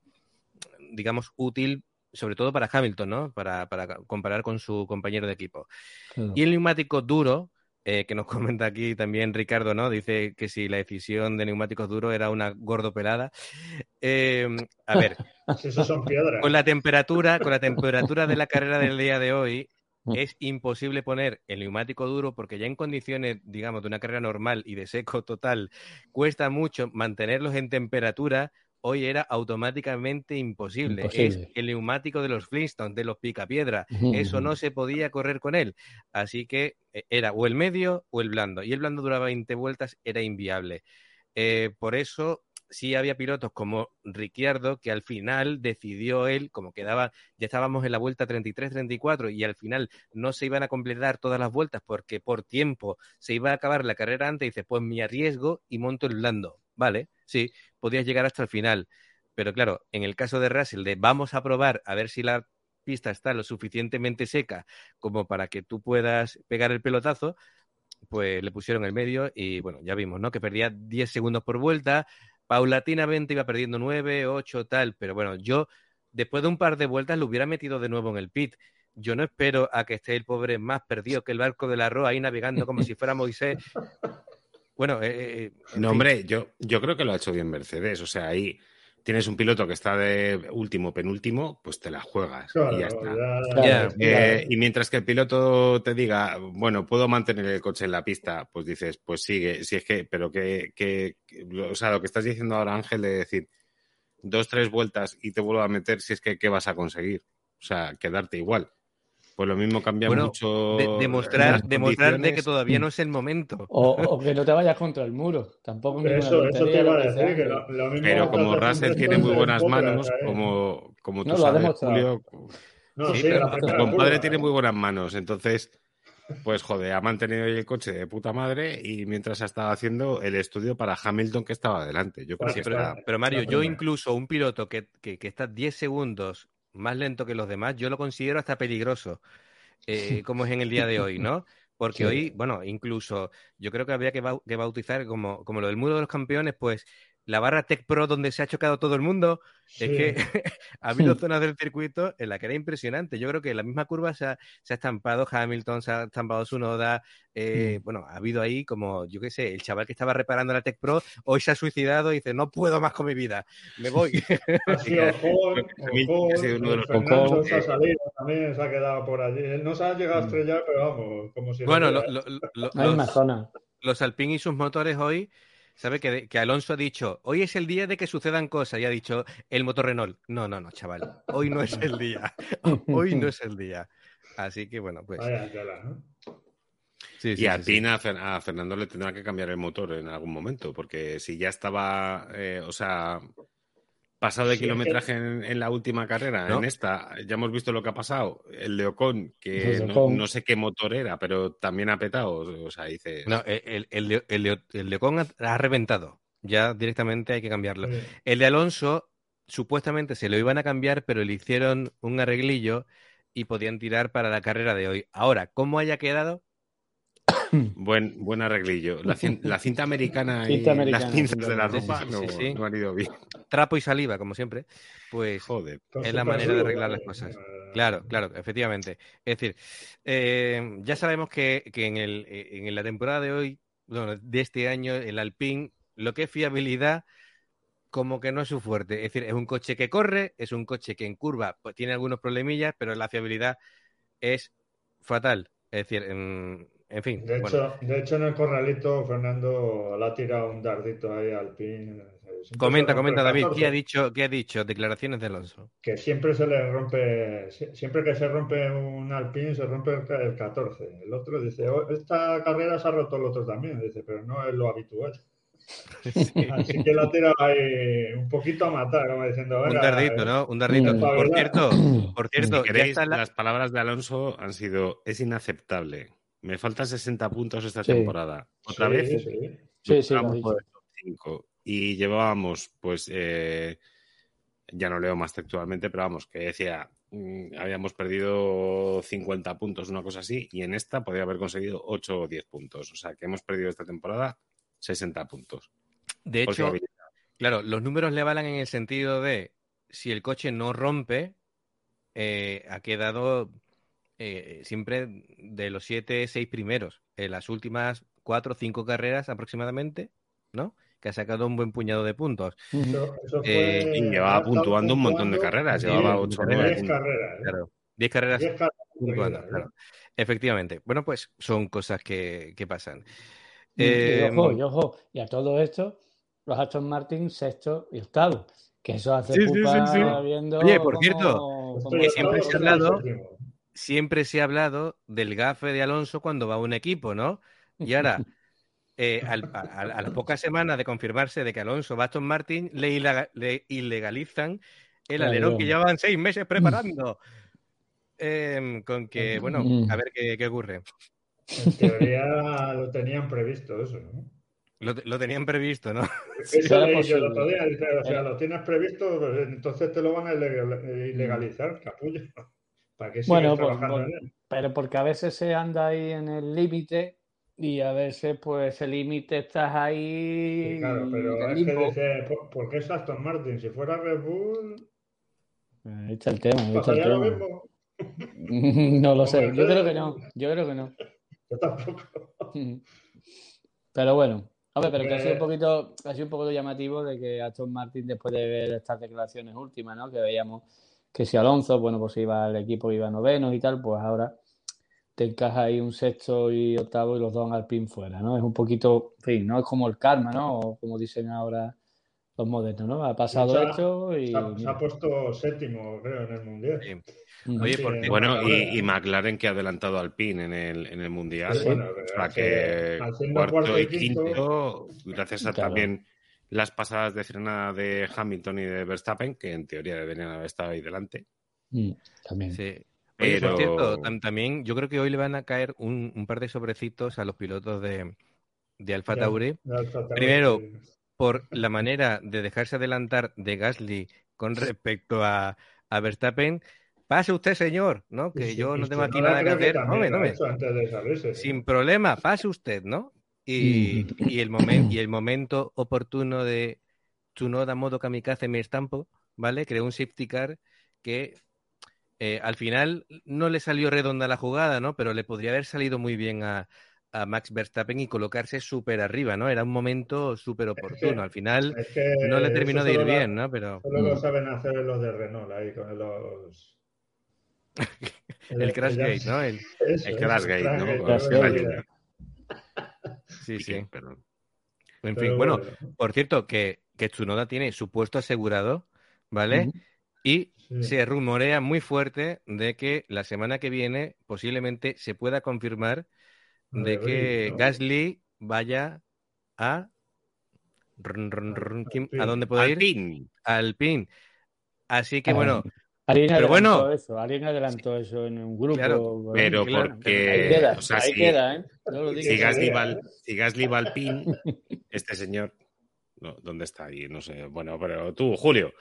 digamos, útil, sobre todo para Hamilton, ¿no? Para, para comparar con su compañero de equipo. Claro. Y el neumático duro, eh, que nos [laughs] comenta aquí también Ricardo, ¿no? Dice que si la decisión de neumáticos duros era una gordo pelada. Eh, a ver, [laughs] son piedras. con la temperatura, con la temperatura de la carrera del día de hoy, es imposible poner el neumático duro porque ya en condiciones, digamos, de una carrera normal y de seco total, cuesta mucho mantenerlos en temperatura. Hoy era automáticamente imposible. Imposible. Es el neumático de los Flintstones, de los picapiedra. Eso no se podía correr con él. Así que eh, era o el medio o el blando. Y el blando duraba 20 vueltas, era inviable. Eh, por eso sí había pilotos como Ricciardo que al final decidió él, como quedaba, ya estábamos en la vuelta 33-34 y al final no se iban a completar todas las vueltas porque por tiempo se iba a acabar la carrera antes y dice, pues me arriesgo y monto el blando. Vale, sí, podías llegar hasta el final. Pero claro, en el caso de Russell, de vamos a probar a ver si la pista está lo suficientemente seca como para que tú puedas pegar el pelotazo, pues le pusieron el medio y bueno, ya vimos, ¿no? Que perdía 10 segundos por vuelta, paulatinamente iba perdiendo 9, 8, tal, pero bueno, yo después de un par de vueltas lo hubiera metido de nuevo en el pit. Yo no espero a que esté el pobre más perdido que el barco de la Roa ahí navegando como si fuera Moisés. [laughs] Bueno, eh, eh, en No, fin. hombre, yo, yo creo que lo ha hecho bien Mercedes. O sea, ahí tienes un piloto que está de último, penúltimo, pues te la juegas Claro, y ya está. ya- Ya, Eh, y mientras que el piloto te diga, bueno, puedo mantener el coche en la pista, pues dices, pues sigue, si es que, pero que, que, que- o sea, lo que estás diciendo ahora, Ángel, de decir dos, tres vueltas y te vuelvo a meter, si es que, ¿qué vas a conseguir? O sea, quedarte igual. Pues lo mismo cambia Bueno, mucho. de- demostrar, las demostrar de que todavía no es el momento. O, o que no te vayas contra el muro. Tampoco Eso, eso te iba a decir, que Ángel. lo, lo mismo Pero como Russell tiene muy buenas manos, como, como tú No, sabes. Julio, No, Sí, sí, pero tu compadre tiene ¿eh? muy buenas manos, entonces, pues joder, ha mantenido el coche de puta madre y mientras ha estado haciendo el estudio para Hamilton que estaba adelante. Yo creo Sí, que pero, Mario, yo incluso un piloto que, que, que está 10 segundos más lento que los demás, yo lo considero hasta peligroso. eh, [laughs] como es en el día de hoy, ¿no? Porque hoy, bueno, incluso yo creo que habría que, que bautizar como, como lo del muro de los campeones, pues la barra Tech Pro donde se ha chocado todo el mundo, es que [laughs] ha habido zonas del circuito en la que era impresionante. Yo creo que la misma curva se ha, estampado Hamilton, se ha estampado su noda. Eh, mm. Bueno, ha habido ahí como, yo qué sé, el chaval que estaba reparando la Tech Pro hoy se ha suicidado y dice, no puedo más con mi vida, me voy. [laughs] ha sido [laughs] Fernando se ha salido también, se ha quedado por allí. Él no se ha llegado a mm. estrellar, pero vamos, como si... Bueno, lo, lo, los, los Alpine y sus motores hoy ¿Sabe que, que, Alonso ha dicho, hoy es el día de que sucedan cosas? Y ha dicho el motor Renault. No, no, no, chaval. Hoy no es el día. [laughs] Hoy no es el día. Así que bueno, pues. y a Tina, a Fernando le tendrá que cambiar el motor en algún momento, porque si ya estaba, eh, o sea, pasado de kilometraje en, la última carrera, en esta, ya hemos visto lo que ha pasado. El de Ocon, que no, sé qué motor era, pero también ha petado. O sea, dice. No, el, el, el de Ocon ha, reventado. Ya directamente hay que cambiarlo. El de Alonso, supuestamente se lo iban a cambiar, pero le hicieron un arreglillo y podían tirar para la carrera de hoy. Ahora, ¿cómo haya quedado? [coughs] Buen, buen arreglillo. La, [laughs] cinta americana y las pinzas de la ropa no, han ido bien. Trapo y saliva, como siempre. Pues Joder. es la manera de arreglar las cosas. Claro, claro, efectivamente. Es decir, eh, ya sabemos que, en, el, en la temporada de hoy, de este año, el Alpine, lo que es fiabilidad, como que no es su fuerte. Es decir, es un coche que corre, es un coche que en curva pues, tiene algunos problemillas, pero la fiabilidad es fatal. Es decir, en, en fin. De, hecho, de hecho, en el corralito, Fernando le ha tirado un dardito ahí al pin. comenta, comenta, David. ¿Qué ha, dicho, ¿Qué ha dicho? Declaraciones de Alonso. Que siempre se le rompe, siempre que se rompe un alpín, se rompe el 14. El otro dice, oh, esta carrera se ha roto el otro también. Dice, pero no es lo habitual. [laughs] Así que la tira ahí un poquito a matar, como diciendo. Un dardito, ¿no? Un dardito. Por cierto, por cierto, las palabras de Alonso han sido: es inaceptable me faltan 60 puntos esta temporada. ¿Otra vez? Sí, sí. Y llevábamos, pues, eh, ya no leo más textualmente, pero vamos, que decía, mm, habíamos perdido 50 puntos, una cosa así, y en esta podría haber conseguido 8 o 10 puntos. O sea, que hemos perdido esta temporada 60 puntos. De hecho, claro, los números le avalan en el sentido de si el coche no rompe, eh, ha quedado eh, siempre de los siete, seis primeros, en las últimas cuatro o cinco carreras aproximadamente, ¿no? Que ha sacado un buen puñado de puntos. Eh, y llevaba puntuando un montón de carreras, llevaba ocho carreras. carreras claro, diez carreras. puntuando, claro. Efectivamente. Bueno, pues son cosas que, que pasan. y, eh, ojo, y ojo, y a todo esto, los Aston Martin sexto y octavo. Que eso hace sí, viendo Oye, por cierto, que siempre se ha hablado siempre se ha hablado del gafe de Alonso cuando va a un equipo, ¿no? Y ahora, [laughs] eh, a, las pocas semanas de confirmarse de que Alonso va a Aston Martin, le, ilegalizan el alerón que llevaban seis meses preparando. [laughs] Em, con que, bueno, a ver qué, ocurre. En teoría lo tenían previsto eso, ¿no? Lo, tenían previsto, ¿no? Eso leí yo el otro día, o sea, lo tienes previsto, pues, entonces te lo van a ilegalizar, capullo bueno, pues, pero porque a veces se anda ahí en el límite y a veces pues el límite estás ahí. claro, pero es que dice, ¿por, qué es Aston Martin? Si fuera Red Bull. Eh, echa el tema, echa el tema. Lo mismo? [laughs] no lo sé, yo creo que no, yo creo que no. [laughs] Yo tampoco. [laughs] Pero bueno, hombre, pero que ha sido un poquito, ha sido un poco llamativo de que Aston Martin, después de ver estas declaraciones últimas, ¿no? Que veíamos que si Alonso, bueno, pues iba al equipo, iba noveno y tal, pues ahora te encaja ahí un sexto y octavo y los dos al pin fuera, ¿no? Es un poquito, en fin, no es como el karma, ¿no? O como dicen ahora los modernos, ¿no? Ha pasado esto y... Se ha, puesto séptimo, creo, en el Mundial. Oye, porque, bueno, y, McLaren que ha adelantado al PIN en el, en el Mundial. para que cuarto, y quinto, gracias a también las pasadas de frenada de Hamilton y de Verstappen, que en teoría deberían haber estado ahí delante. Mm, también. Sí. Pero... por cierto, también yo creo que hoy le van a caer un, par de sobrecitos a los pilotos de, de Alfa Tauri. Primero, por la manera de dejarse adelantar de Gasly con respecto a, a Verstappen, pase usted, señor, ¿no? Que yo no tengo aquí nada que hacer. también tome. hecho antes de salirse. Sin problema, pase usted, ¿no? Y, y el momento y el momento oportuno de Tsunoda modo kamikaze me estampo, ¿vale? Creó un safety car que eh, al final no le salió redonda la jugada, ¿no? Pero le podría haber salido muy bien a, a Max Verstappen y colocarse súper arriba, ¿no? Era un momento súper oportuno. Al final Es que no le terminó de ir bien, ¿no? Pero Solo lo saben hacer los de Renault ahí con los. [laughs] el Crash Gate, ¿no? El- Eso, El eso, Crashgate, ¿no? Con Crashgate. no sí, sí. Perdón. En Pero fin, bueno, por cierto, que, que Tsunoda tiene su puesto asegurado, ¿vale? Y Sí. se rumorea muy fuerte de que la semana que viene posiblemente se pueda confirmar de que ¿no? Gasly vaya a... run, run, run, ¿quién- ¿A Alpine. dónde puede ir? Alpine. Alpine. Así que Ah, bueno, Alguien Pero adelantó bueno. eso, alguien adelantó eso en un grupo. Claro, Pero claro, porque. ahí queda, o sea, ahí si, queda, ¿eh? No lo si. Gasly idea, va, al- ¿eh? si Gasly este señor. no, ¿Dónde está ahí? No sé. Bueno, pero tú, Julio,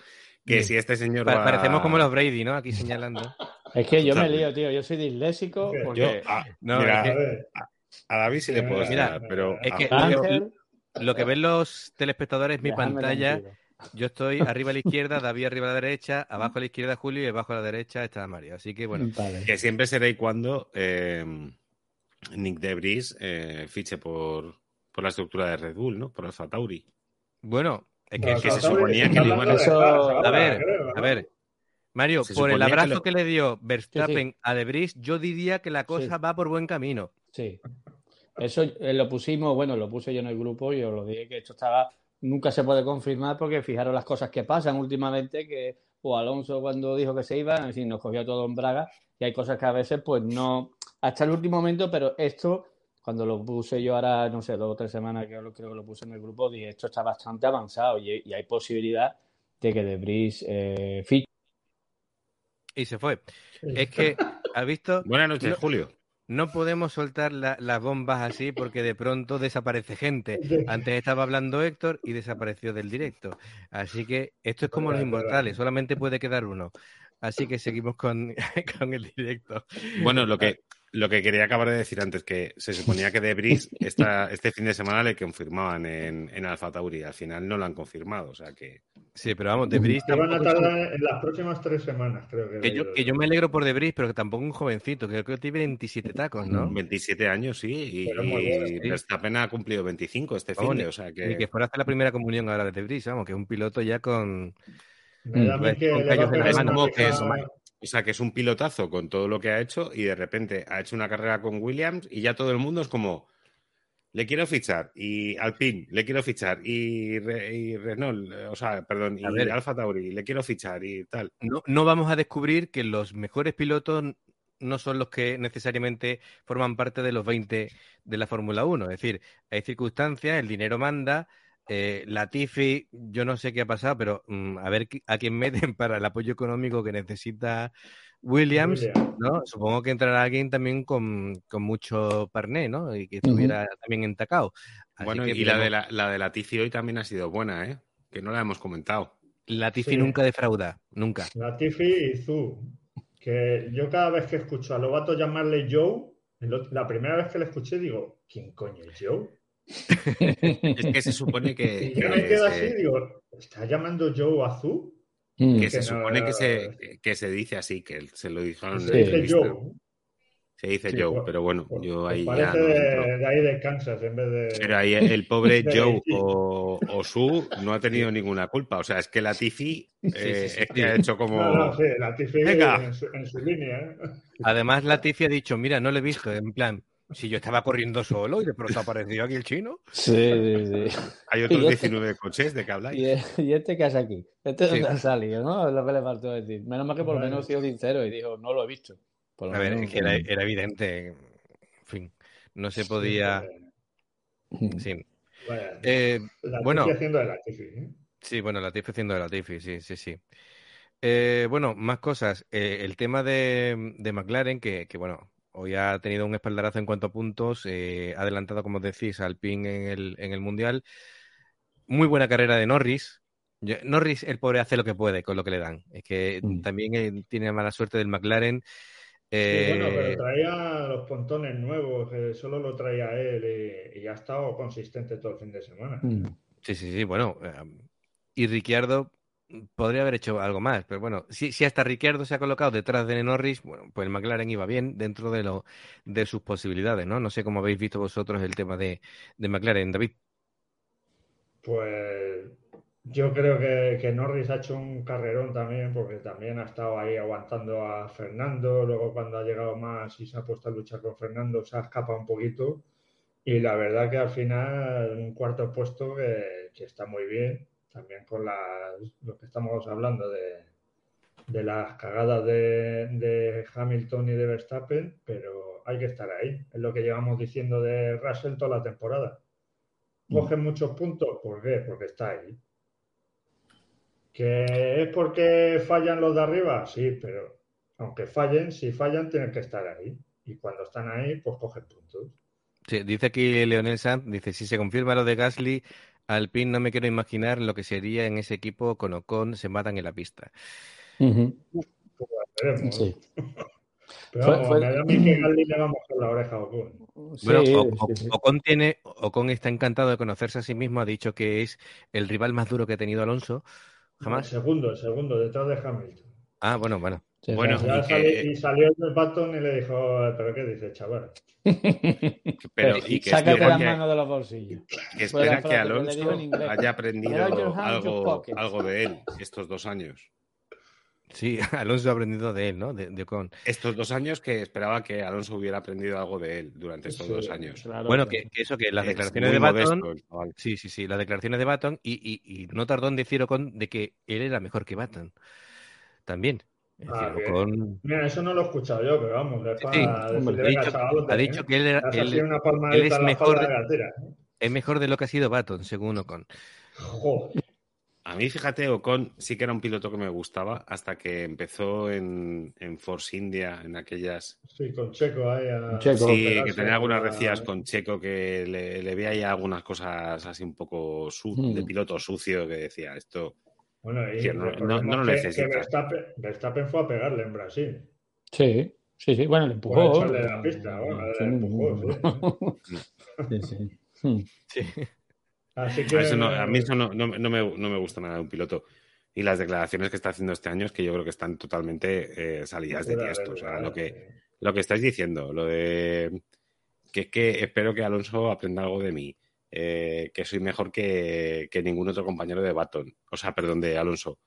que Sí. si este señor pa- va. parecemos como los Brady, ¿no? Aquí señalando. Es que yo me lío, tío. Yo soy disléxico porque Yo, a, No, mira, es A David sí le puedo Mira, enseñar, pero. es que- Lo que ven los telespectadores es mi déjame pantalla. tranquilo. Yo estoy arriba a la izquierda, David arriba a la derecha, abajo a la izquierda Julio y abajo a la derecha está Mario. Así que bueno, Vale. Que siempre será y cuando eh, Nick Debris eh, fiche por, por la estructura de Red Bull, ¿no? Por Alfa Tauri. bueno, es que, se suponía que iban a- Eso- ver, a ver. Mario, Se por el que abrazo lo- que, le dio Verstappen a Debris, yo diría que la cosa Sí. va por buen camino. Sí. Eso eh, lo pusimos, bueno, lo puse yo en el grupo y os lo dije que esto estaba, nunca se puede confirmar porque fijaros las cosas que pasan últimamente, que o Alonso cuando dijo que se iba, en fin, nos cogió todo en braga y hay cosas que a veces pues no, hasta el último momento, pero esto, cuando lo puse yo ahora, no sé, dos o tres semanas que lo, creo que lo puse en el grupo, dije, esto está bastante avanzado y, y hay posibilidad de que Debris eh, fiche. Y se fue. Es que, ¿has visto? Buenas noches, No- Julio. No podemos soltar la- las bombas así porque de pronto desaparece gente. [laughs] Antes estaba hablando Héctor y desapareció del directo. Así que esto es como los inmortales, solamente puede quedar uno. Así que seguimos con, [laughs] con el directo. Bueno, lo que, lo que quería acabar de decir antes, que se suponía que Debris [laughs] esta, este fin de semana le confirmaban en, en Alfa Tauri. Al final no lo han confirmado, o sea que. Sí, pero vamos, Debris Que van a tardar en las próximas tres semanas, creo que. que yo, que yo me alegro por Debris, pero que tampoco un jovencito, que creo que tiene 27 tacos, ¿no? 27 años, sí, y, y sí. Verstappen ha cumplido 25 este fin de, o sea que. Y que fuera a hacer la primera comunión ahora de Debris, vamos, que es un piloto ya con... Me da Pues, que con le va a pegar una picada- O sea, que es un pilotazo con todo lo que ha hecho y de repente ha hecho una carrera con Williams y ya todo el mundo es como, le quiero fichar y Alpine, le quiero fichar y, Re- y Renault, eh, o sea, perdón, y. Alfa Tauri, le quiero fichar y tal. no, no vamos a descubrir que los mejores pilotos no son los que necesariamente forman parte de los 20 de la Fórmula 1. Es decir, hay circunstancias, el dinero manda. Eh, Latifi, yo no sé qué ha pasado, pero mm, a ver a quién meten [laughs] para el apoyo económico que necesita Williams. ¿no? Supongo que entrará alguien también con, con mucho parné, ¿no? Y que estuviera también entacado. Bueno, que y la de la, la de Latifi hoy también ha sido buena, ¿eh? Que no la hemos comentado. Latifi Sí. nunca defrauda, nunca. Latifi y Zu. Que yo cada vez que escucho a Lobato llamarle Joe, la primera vez que le escuché digo, ¿quién coño es Joe? [laughs] Es que se supone que, me se- así, digo, ¿está llamando Joe a Zu? Mm. que se que no- supone que se, que se dice así, que se lo dijeron en Se la dice. Joe. Se dice Sí, Joe, pues- pero bueno, Pues- yo pues ahí ya no de, ahí de Kansas en vez de. Pero ahí el pobre [laughs] Joe o, o Su no ha tenido ninguna culpa. O sea, es que la Tifi sí, sí, es sí. que ha hecho como. No, no, sí, Latifi Venga. en su, en su línea. ¿eh? Además, Latifi ha dicho, mira, no lo he visto, en plan, si yo estaba corriendo solo y de pronto apareció aquí el chino. Sí, sí, sí. Hay otros este- 19 coches de que habláis. ¿Y, y este qué hace aquí? ¿Este Sí. dónde ha salido? ¿no? Es lo que le faltó decir. Menos mal que por lo menos ha sido sincero y dijo, no lo he visto. Por lo A ver, menos, es que era, era evidente, en fin, no se podía... Sí, Sí, Vaya, Eh, Latifi bueno. haciendo de Latifi. ¿eh? sí bueno, haciendo de sí, sí, sí. Eh, bueno, más cosas. Eh, el tema de, de McLaren, que, que, bueno, hoy ha tenido un espaldarazo en cuanto a puntos, eh, ha adelantado, como decís, al PIN en el, en el Mundial. Muy buena carrera de Norris. Norris, el pobre, hace lo que puede con lo que le dan. Es que Mm. también tiene mala suerte del McLaren. Sí, bueno, Eh, pero traía los pontones nuevos, que solo lo traía él y, y ha estado consistente todo el fin de semana. Mm. Sí, sí, sí, bueno. eh, y Ricciardo podría haber hecho algo más, pero bueno, si, hasta Ricciardo se ha colocado detrás de Norris, bueno, pues el McLaren iba bien dentro de lo de sus posibilidades, ¿no? No sé cómo habéis visto vosotros el tema de, de McLaren, David. Pues yo creo que, Norris ha hecho un carrerón también, porque también ha estado ahí aguantando a Fernando. Luego, cuando ha llegado más y se ha puesto a luchar con Fernando, se ha escapado un poquito. Y la verdad que al final, un cuarto puesto que está muy bien. También con las, lo que estamos hablando de, de las cagadas de, Hamilton y de Verstappen, pero hay que estar ahí. Es lo que llevamos diciendo de Russell toda la temporada. Coge muchos puntos, ¿por qué? Porque está ahí. ¿Que es porque fallan los de arriba? Sí, pero aunque fallen, si fallan, tienen que estar ahí. Y cuando están ahí, pues cogen puntos. Sí, dice aquí Leonel Sanz, dice, si se confirma lo de Gasly, Alpine no me quiero imaginar lo que sería en ese equipo con Ocon, se matan en la pista. Sí. [laughs] Pero Fue- vamos, fue- me da a mí que Gasly le va a mojar la oreja a Ocon. Bueno, Sí, O- sí, O- sí. Ocon tiene, Ocon está encantado de conocerse a sí mismo, ha dicho que es el rival más duro que ha tenido Alonso, El jamás. segundo, el segundo, detrás de Hamilton. Ah, bueno, bueno. Sí, Bueno, y sali- que- y salió el Baton y le dijo, ¿pero qué dice, chaval? [laughs] Pero, y que Sácate espera las que, manos de los bolsillos. que espera que Alonso haya aprendido algo, algo de él estos dos años. Sí, [laughs] Alonso ha aprendido de él, ¿no? De, de. Estos dos años que esperaba que Alonso hubiera aprendido algo de él durante estos Sí, dos años. Claro, Bueno, claro. que, que eso, que las Es declaraciones de Baton, modesto sí, sí, sí, las declaraciones de Baton y, y, y no tardó en decir Ocon de que él era mejor que Baton. También. Es Ah, Mira, eso no lo he escuchado yo, pero vamos, es Sí, hombre, ha dicho, chavalote, ha dicho que él, él- una él es mejor de- ¿eh? es mejor de lo que ha sido Baton, según Ocon. Joder. A mí, fíjate, Ocon sí que era un piloto que me gustaba hasta que empezó en, en Force India, en aquellas... Sí, con Checo ahí a... Checo. Sí, que tenía algunas a- recías con Checo que le, le veía ya algunas cosas así un poco su- Hmm. de piloto sucio que decía esto. Bueno, y Sí, no- no- recordemos no lo que- necesita. Que Verstappen, Verstappen fue a pegarle en Brasil. Sí, sí, sí. Bueno, le Por empujó. echarle la pista, bueno, Sí, le empujó, sí, sí. Hmm. Sí. Así que... A, eso no- a mí eso no, no me- no me, no me gusta nada de un piloto. Y las declaraciones que está haciendo este año es que yo creo que están totalmente eh, salidas de tiesto. O sea, lo que, lo que estáis diciendo, lo de que es que espero que Alonso aprenda algo de mí, eh, que soy mejor que, que ningún otro compañero de Baton, o sea, perdón, de Alonso.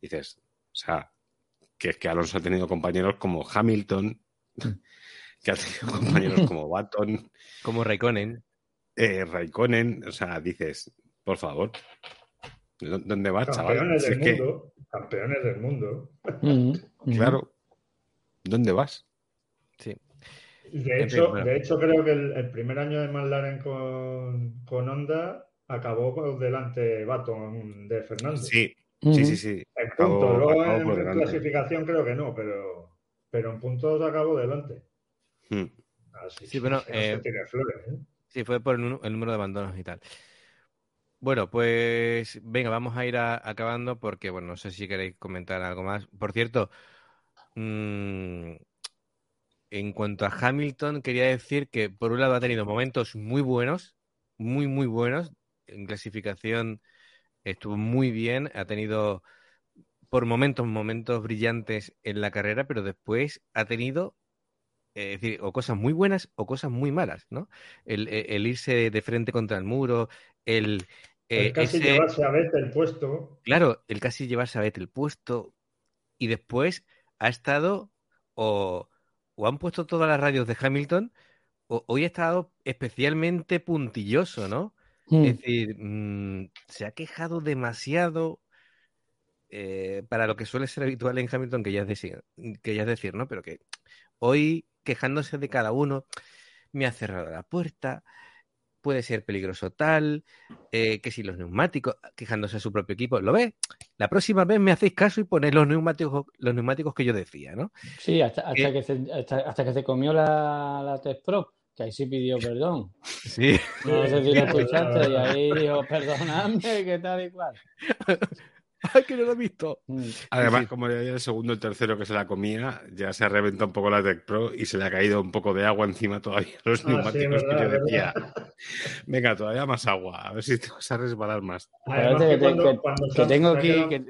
Dices, o sea, que es que Alonso ha tenido compañeros como Hamilton, [laughs] que ha tenido compañeros como Baton, Como Raikkonen. eh, Raikkonen, o sea, dices, por favor, ¿dó- ¿dónde vas, chaval? Campeones Si del que, mundo. Campeones del mundo. Mm, mm. claro, ¿dónde vas? Sí. De hecho, fin, bueno. de hecho creo que el, el primer año de McLaren con, con Honda acabó por delante Baton de Fernando. Sí, sí, sí, sí. En Acabó- puntos. Luego acabó en clasificación creo que no, pero, pero en puntos acabó delante. Hmm. Así Sí, que bueno, no se eh, flores, ¿eh? Sí, fue por el, número de abandonos y tal. Bueno, pues venga, vamos a ir a- acabando porque, bueno, no sé si queréis comentar algo más. Por cierto, mm, en cuanto a Hamilton, quería decir que por un lado ha tenido momentos muy buenos, muy, muy buenos. En clasificación estuvo muy bien, ha tenido por momentos, momentos brillantes en la carrera, pero después ha tenido, eh, es decir, o cosas muy buenas o cosas muy malas, ¿no? El, el- el irse de frente contra el muro, el, eh, El casi ese- llevarse a Vettel puesto. Claro, el casi llevarse a Vettel puesto y después ha estado o, o han puesto todas las radios de Hamilton o hoy ha estado especialmente puntilloso, ¿no? Mm. Es decir, mm, se ha quejado demasiado eh, para lo que suele ser habitual en Hamilton, que ya es decir, que ya es decir, ¿no? Pero que hoy quejándose de cada uno, me ha cerrado la puerta, puede ser peligroso tal, eh, que si los neumáticos, quejándose a su propio equipo, ¿lo ves? La próxima vez me hacéis caso y ponéis los neumáticos, los neumáticos que yo decía, ¿no? Sí, hasta, hasta, Eh, que se, hasta, hasta que se comió la, la Test Pro, que ahí sí pidió perdón. [laughs] Sí. No sé si lo [laughs] escuchaste, y ahí dijo, perdonadme, que tal y cual. [laughs] [laughs] ¡Ay, que no lo he visto! Mm. Además, Sí, como ya el segundo el tercero que se la comía, ya se ha reventado un poco la Tech Pro y se le ha caído un poco de agua encima todavía a los Ah, sí, neumáticos que yo decía. Venga, todavía más agua, a ver si te vas a resbalar más. Además que que, te- cuando- que- cuando que se ha- tengo aquí, quedado- que,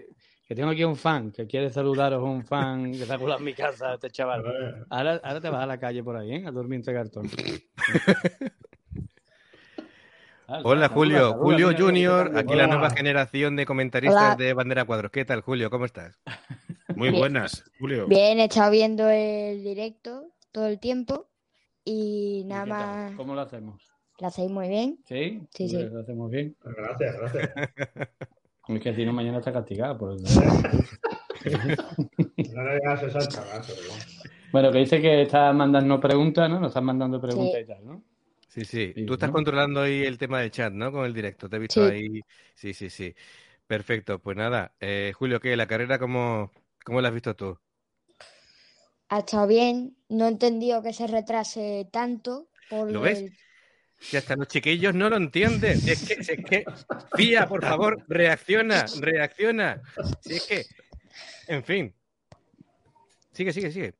que tengo aquí un fan que quiere saludaros, un fan que está en mi casa, este chaval. Ahora, ahora te vas a la calle por ahí, ¿eh? A dormir entre cartón. [laughs] Ah, Hola Julio, saluda, Julio Junior, mira, aquí la nueva generación de comentaristas Hola. de Bandera Cuadros. ¿Qué tal, Julio? ¿Cómo estás? [laughs] Muy Bien. buenas, Julio. Bien, he estado viendo el directo todo el tiempo y ¿Y nada más ¿Cómo lo hacemos? lo hacéis muy bien. ¿Sí? Sí, sí. Lo hacemos bien. Gracias, gracias. [laughs] Es que si no, mañana está castigado. Por... [laughs] No le digas eso al chavazo, ¿no? Bueno, que dice que está mandando preguntas, ¿no? Nos están mandando preguntas Sí. y tal, ¿no? Sí, sí. Sí, Tú estás ¿no? controlando ahí el tema del chat, ¿no? Con el directo. Te he visto Sí. ahí. Sí, sí, sí. Perfecto. Pues nada, eh, Julio, ¿qué? ¿La carrera cómo, cómo la has visto tú? Ha estado bien. No he entendido que se retrase tanto por ¿Lo ves? el- Si hasta los chiquillos no lo entienden. Si es que, si es que, Fía, por favor, reacciona, reacciona. Si es que, en fin. Sigue, sigue, sigue.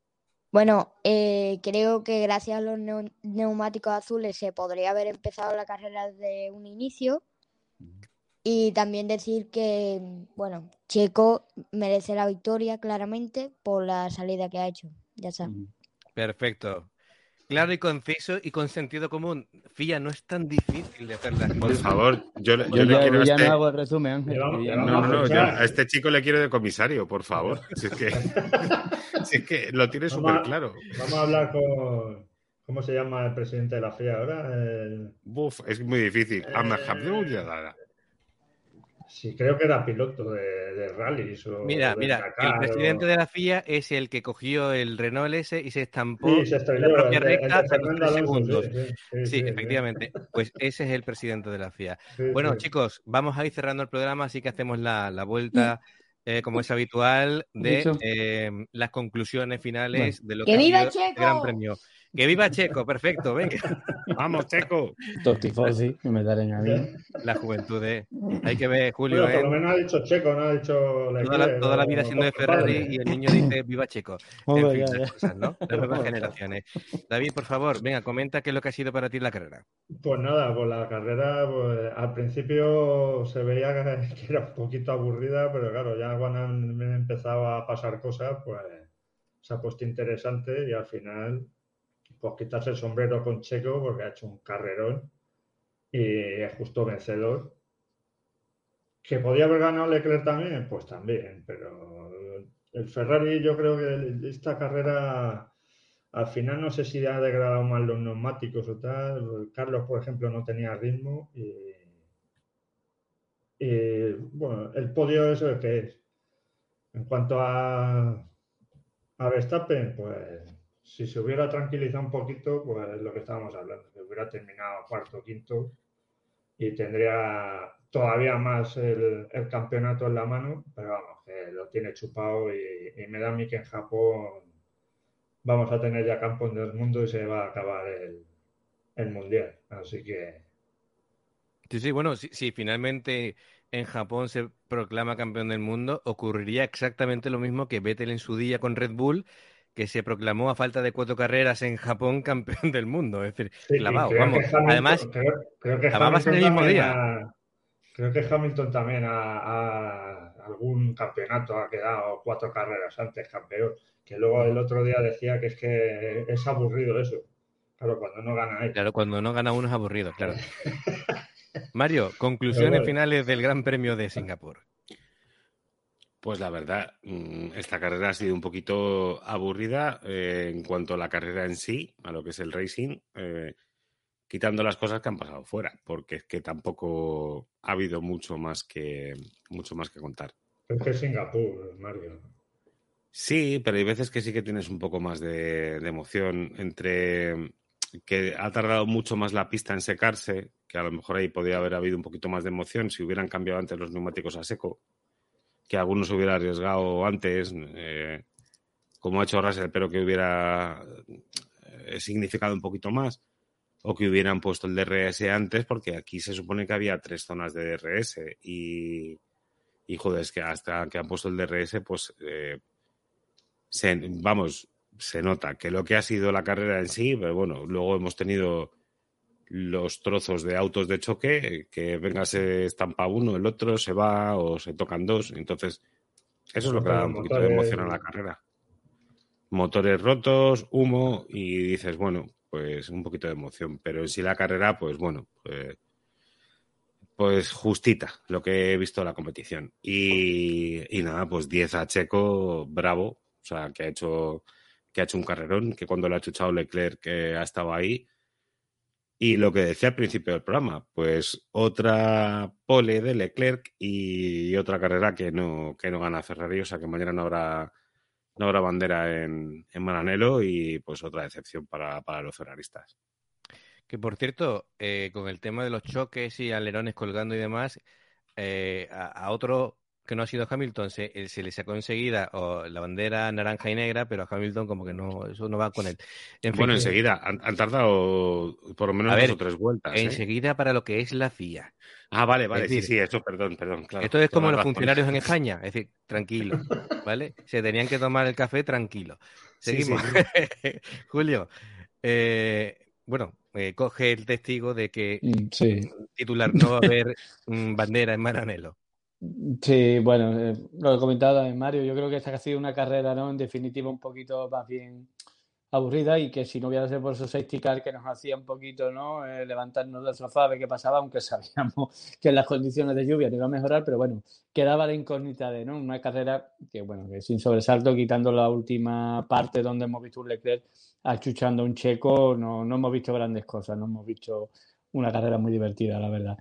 Bueno, eh, creo que gracias a los neu- neumáticos azules se podría haber empezado la carrera de un inicio. Y también decir que, bueno, Checo merece la victoria claramente por la salida que ha hecho. Ya está. Perfecto. Claro y conciso y con sentido común. Fía, no es tan difícil de hacer las Por cosas. favor, yo, le- yo Yo le ya, quiero a ya este... no hago el resumen, Ángel. Yo No, no, no, yo a este chico le quiero de comisario, por favor. [laughs] Si es que, si es que lo tiene súper claro. Vamos a hablar con. ¿Cómo se llama el presidente de la FIA ahora? El- Buf, es muy difícil. Ahmed Abdul Jabbar. Sí, creo que era piloto de, de rallies o Mira, de mira, Dakar el o- presidente de la FIA es el que cogió el Renault S y se estampó Sí, se en la propia el el recta a los Fernando tres Alonso, segundos. sí, sí, sí, Sí, sí, sí. efectivamente. Pues ese es el presidente de la FIA. Sí, Bueno, sí. chicos, vamos a ir cerrando el programa, así que hacemos la, la vuelta, eh, como es habitual, de eh, las conclusiones finales de lo ¡Que que ha viva sido el! Gran Premio. ¡Que viva Checo! Perfecto, venga. Vamos, Checo. Los tifosi que me darán a mí. La juventud de... Hay que ver, Julio, Bueno, por ¿eh? lo menos ha dicho Checo, no ha dicho Toda la, Leclerc toda la vida siendo de. Ferrari y el niño dice viva Checo. En [laughs] fin, ya, las ya. cosas, ¿no? Las nuevas generaciones. David, por favor, venga, comenta qué es lo que ha sido para ti la carrera. Pues nada, pues la carrera pues, al principio se veía que [laughs] era un poquito aburrida, pero claro, ya cuando han empezado a pasar cosas, pues se ha puesto interesante y al final, pues quitarse el sombrero con Checo porque ha hecho un carrerón y es justo vencedor. ¿Que podía haber ganado Leclerc también? Pues también, pero el Ferrari yo creo que esta carrera al final no sé si ha degradado más los neumáticos o tal. Carlos, por ejemplo, no tenía ritmo y, bueno, el podio es el que es. En cuanto a, a Verstappen, pues si se hubiera tranquilizado un poquito, pues es lo que estábamos hablando, que hubiera terminado cuarto quinto y tendría todavía más el, campeonato en la mano, pero vamos, que lo tiene chupado y, y me da a mí que en Japón vamos a tener ya campeón del mundo y se va a acabar el, el mundial. Así que Sí, sí, bueno, si finalmente en Japón se proclama campeón del mundo, ocurriría exactamente lo mismo que Vettel en su día con Red Bull, que se proclamó a falta de cuatro carreras en Japón campeón del mundo. Es decir, Sí, clavado, creo vamos. Hamilton- Además, creo, creo que acababas en el mismo día. creo que Hamilton también a, a algún campeonato ha quedado cuatro carreras antes campeón. Que luego el otro día decía que es que es aburrido eso. Claro, cuando no gana él. Claro, cuando no gana uno es aburrido, claro. [laughs] Mario, conclusiones bueno. finales del Gran Premio de Singapur. Pues la verdad, mm, esta carrera ha sido un poquito aburrida eh, en cuanto a la carrera en sí, a lo que es el racing, eh, quitando las cosas que han pasado fuera, porque es que tampoco ha habido mucho más que mucho más que contar. Es que es Singapur, Mario. Sí, pero hay veces que sí que tienes un poco más de, de emoción entre que ha tardado mucho más la pista en secarse, que a lo mejor ahí podría haber habido un poquito más de emoción si hubieran cambiado antes los neumáticos a seco, que algunos hubiera arriesgado antes, eh, como ha hecho Russell, pero que hubiera eh, significado un poquito más, o que hubieran puesto el DRS antes, porque aquí se supone que había tres zonas de DRS y, Y joder, es que hasta que han puesto el DRS, pues eh, vamos, se nota que lo que ha sido la carrera en sí, pero bueno, luego hemos tenido los trozos de autos de choque, que venga, se estampa uno, el otro se va o se tocan dos. Entonces, eso es lo que da un poquito de emoción a la carrera. Motores rotos, humo y dices, bueno, pues un poquito de emoción. Pero en sí la carrera, pues bueno, pues, pues justita lo que he visto la competición. Y, y nada, pues 10 a Checo, bravo. O sea, que ha hecho que ha hecho un carrerón, que cuando lo ha chuchado Leclerc que ha estado ahí. Y lo que decía al principio del programa, pues otra pole de Leclerc y otra carrera que no, que no gana Ferrari, o sea que mañana no habrá, no habrá bandera en, en y pues otra decepción para, para los ferraristas. Que por cierto, eh, con el tema de los choques y alerones colgando y demás, eh, a, otro que no ha sido Hamilton, se, eh, se le sacó enseguida o la bandera naranja y negra, pero a Hamilton como que no, eso no va con él. En fin, bueno, enseguida, han, han, tardado por lo menos a dos ver, o tres vueltas. ¿eh? Enseguida para lo que es la FIA. Ah, vale, vale, Es decir, sí, sí, eso, perdón, perdón, claro. Esto es como los funcionarios en España, es decir, tranquilo, ¿vale? Se tenían que tomar el café tranquilo. Sí, Seguimos. sí. [laughs] Julio, eh, bueno, eh, coge el testigo de que Sí. titular no va a haber bandera en Maranello. Sí, bueno, eh, lo he comentado también Mario, yo creo que esta ha sido una carrera, ¿no? En definitiva, un poquito más bien aburrida y que si no hubiera sido por esos safety car que nos hacía un poquito, ¿no? Eh, levantarnos del sofá, ver qué pasaba, aunque sabíamos [laughs] que las condiciones de lluvia no iban a mejorar, pero bueno, quedaba la incógnita de, ¿no? Una carrera que, bueno, que sin sobresalto, quitando la última parte donde hemos visto un Leclerc achuchando a un checo, no, no hemos visto grandes cosas, no hemos visto una carrera muy divertida, la verdad.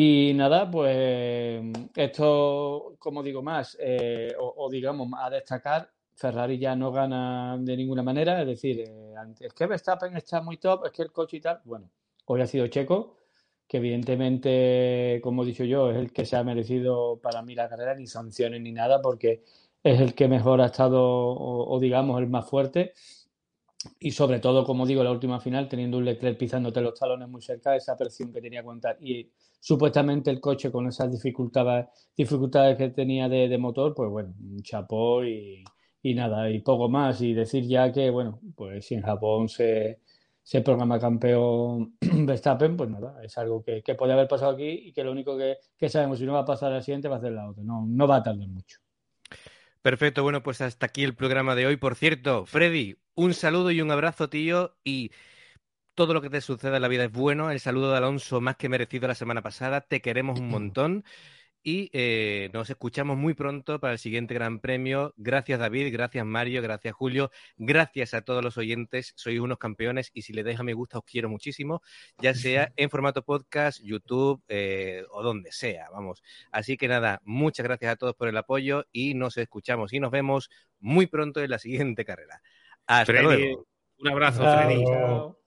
Y nada, pues esto, como digo más, eh, o, digamos, a destacar, Ferrari ya no gana de ninguna manera, es decir, eh, es que Verstappen está muy top, es que el coche y tal, bueno, hoy ha sido Checo, que evidentemente, como he dicho yo, es el que se ha merecido para mí la carrera, ni sanciones ni nada, porque es el que mejor ha estado, o digamos, el más fuerte. Y sobre todo, como digo, la última final, teniendo un Leclerc pisándote los talones muy cerca, esa presión que tenía que aguantar. Y supuestamente el coche con esas dificultades, dificultades que tenía de, motor, pues bueno, chapó y, y, nada, y poco más. Y decir ya que, bueno, pues si en Japón se, se programa campeón [clears throat] Verstappen, pues nada, es algo que, que puede haber pasado aquí y que lo único que, que sabemos, si no va a pasar al siguiente, va a ser la otra. No, no va a tardar mucho. Perfecto, bueno, pues hasta aquí el programa de hoy. Por cierto, Freddy, un saludo y un abrazo, tío, y todo lo que te suceda en la vida es bueno. El saludo de Alonso más que merecido la semana pasada. Te queremos un [clears throat] montón. Y eh, nos escuchamos muy pronto para el siguiente Gran Premio. Gracias David, gracias Mario, gracias Julio, gracias a todos los oyentes. Sois unos campeones y si le deja me gusta os quiero muchísimo, ya sea [laughs] en formato podcast, YouTube eh, o donde sea, vamos. Así que nada, muchas gracias a todos por el apoyo y nos escuchamos y nos vemos muy pronto en la siguiente carrera. Hasta Freddy, luego. Un abrazo, chao.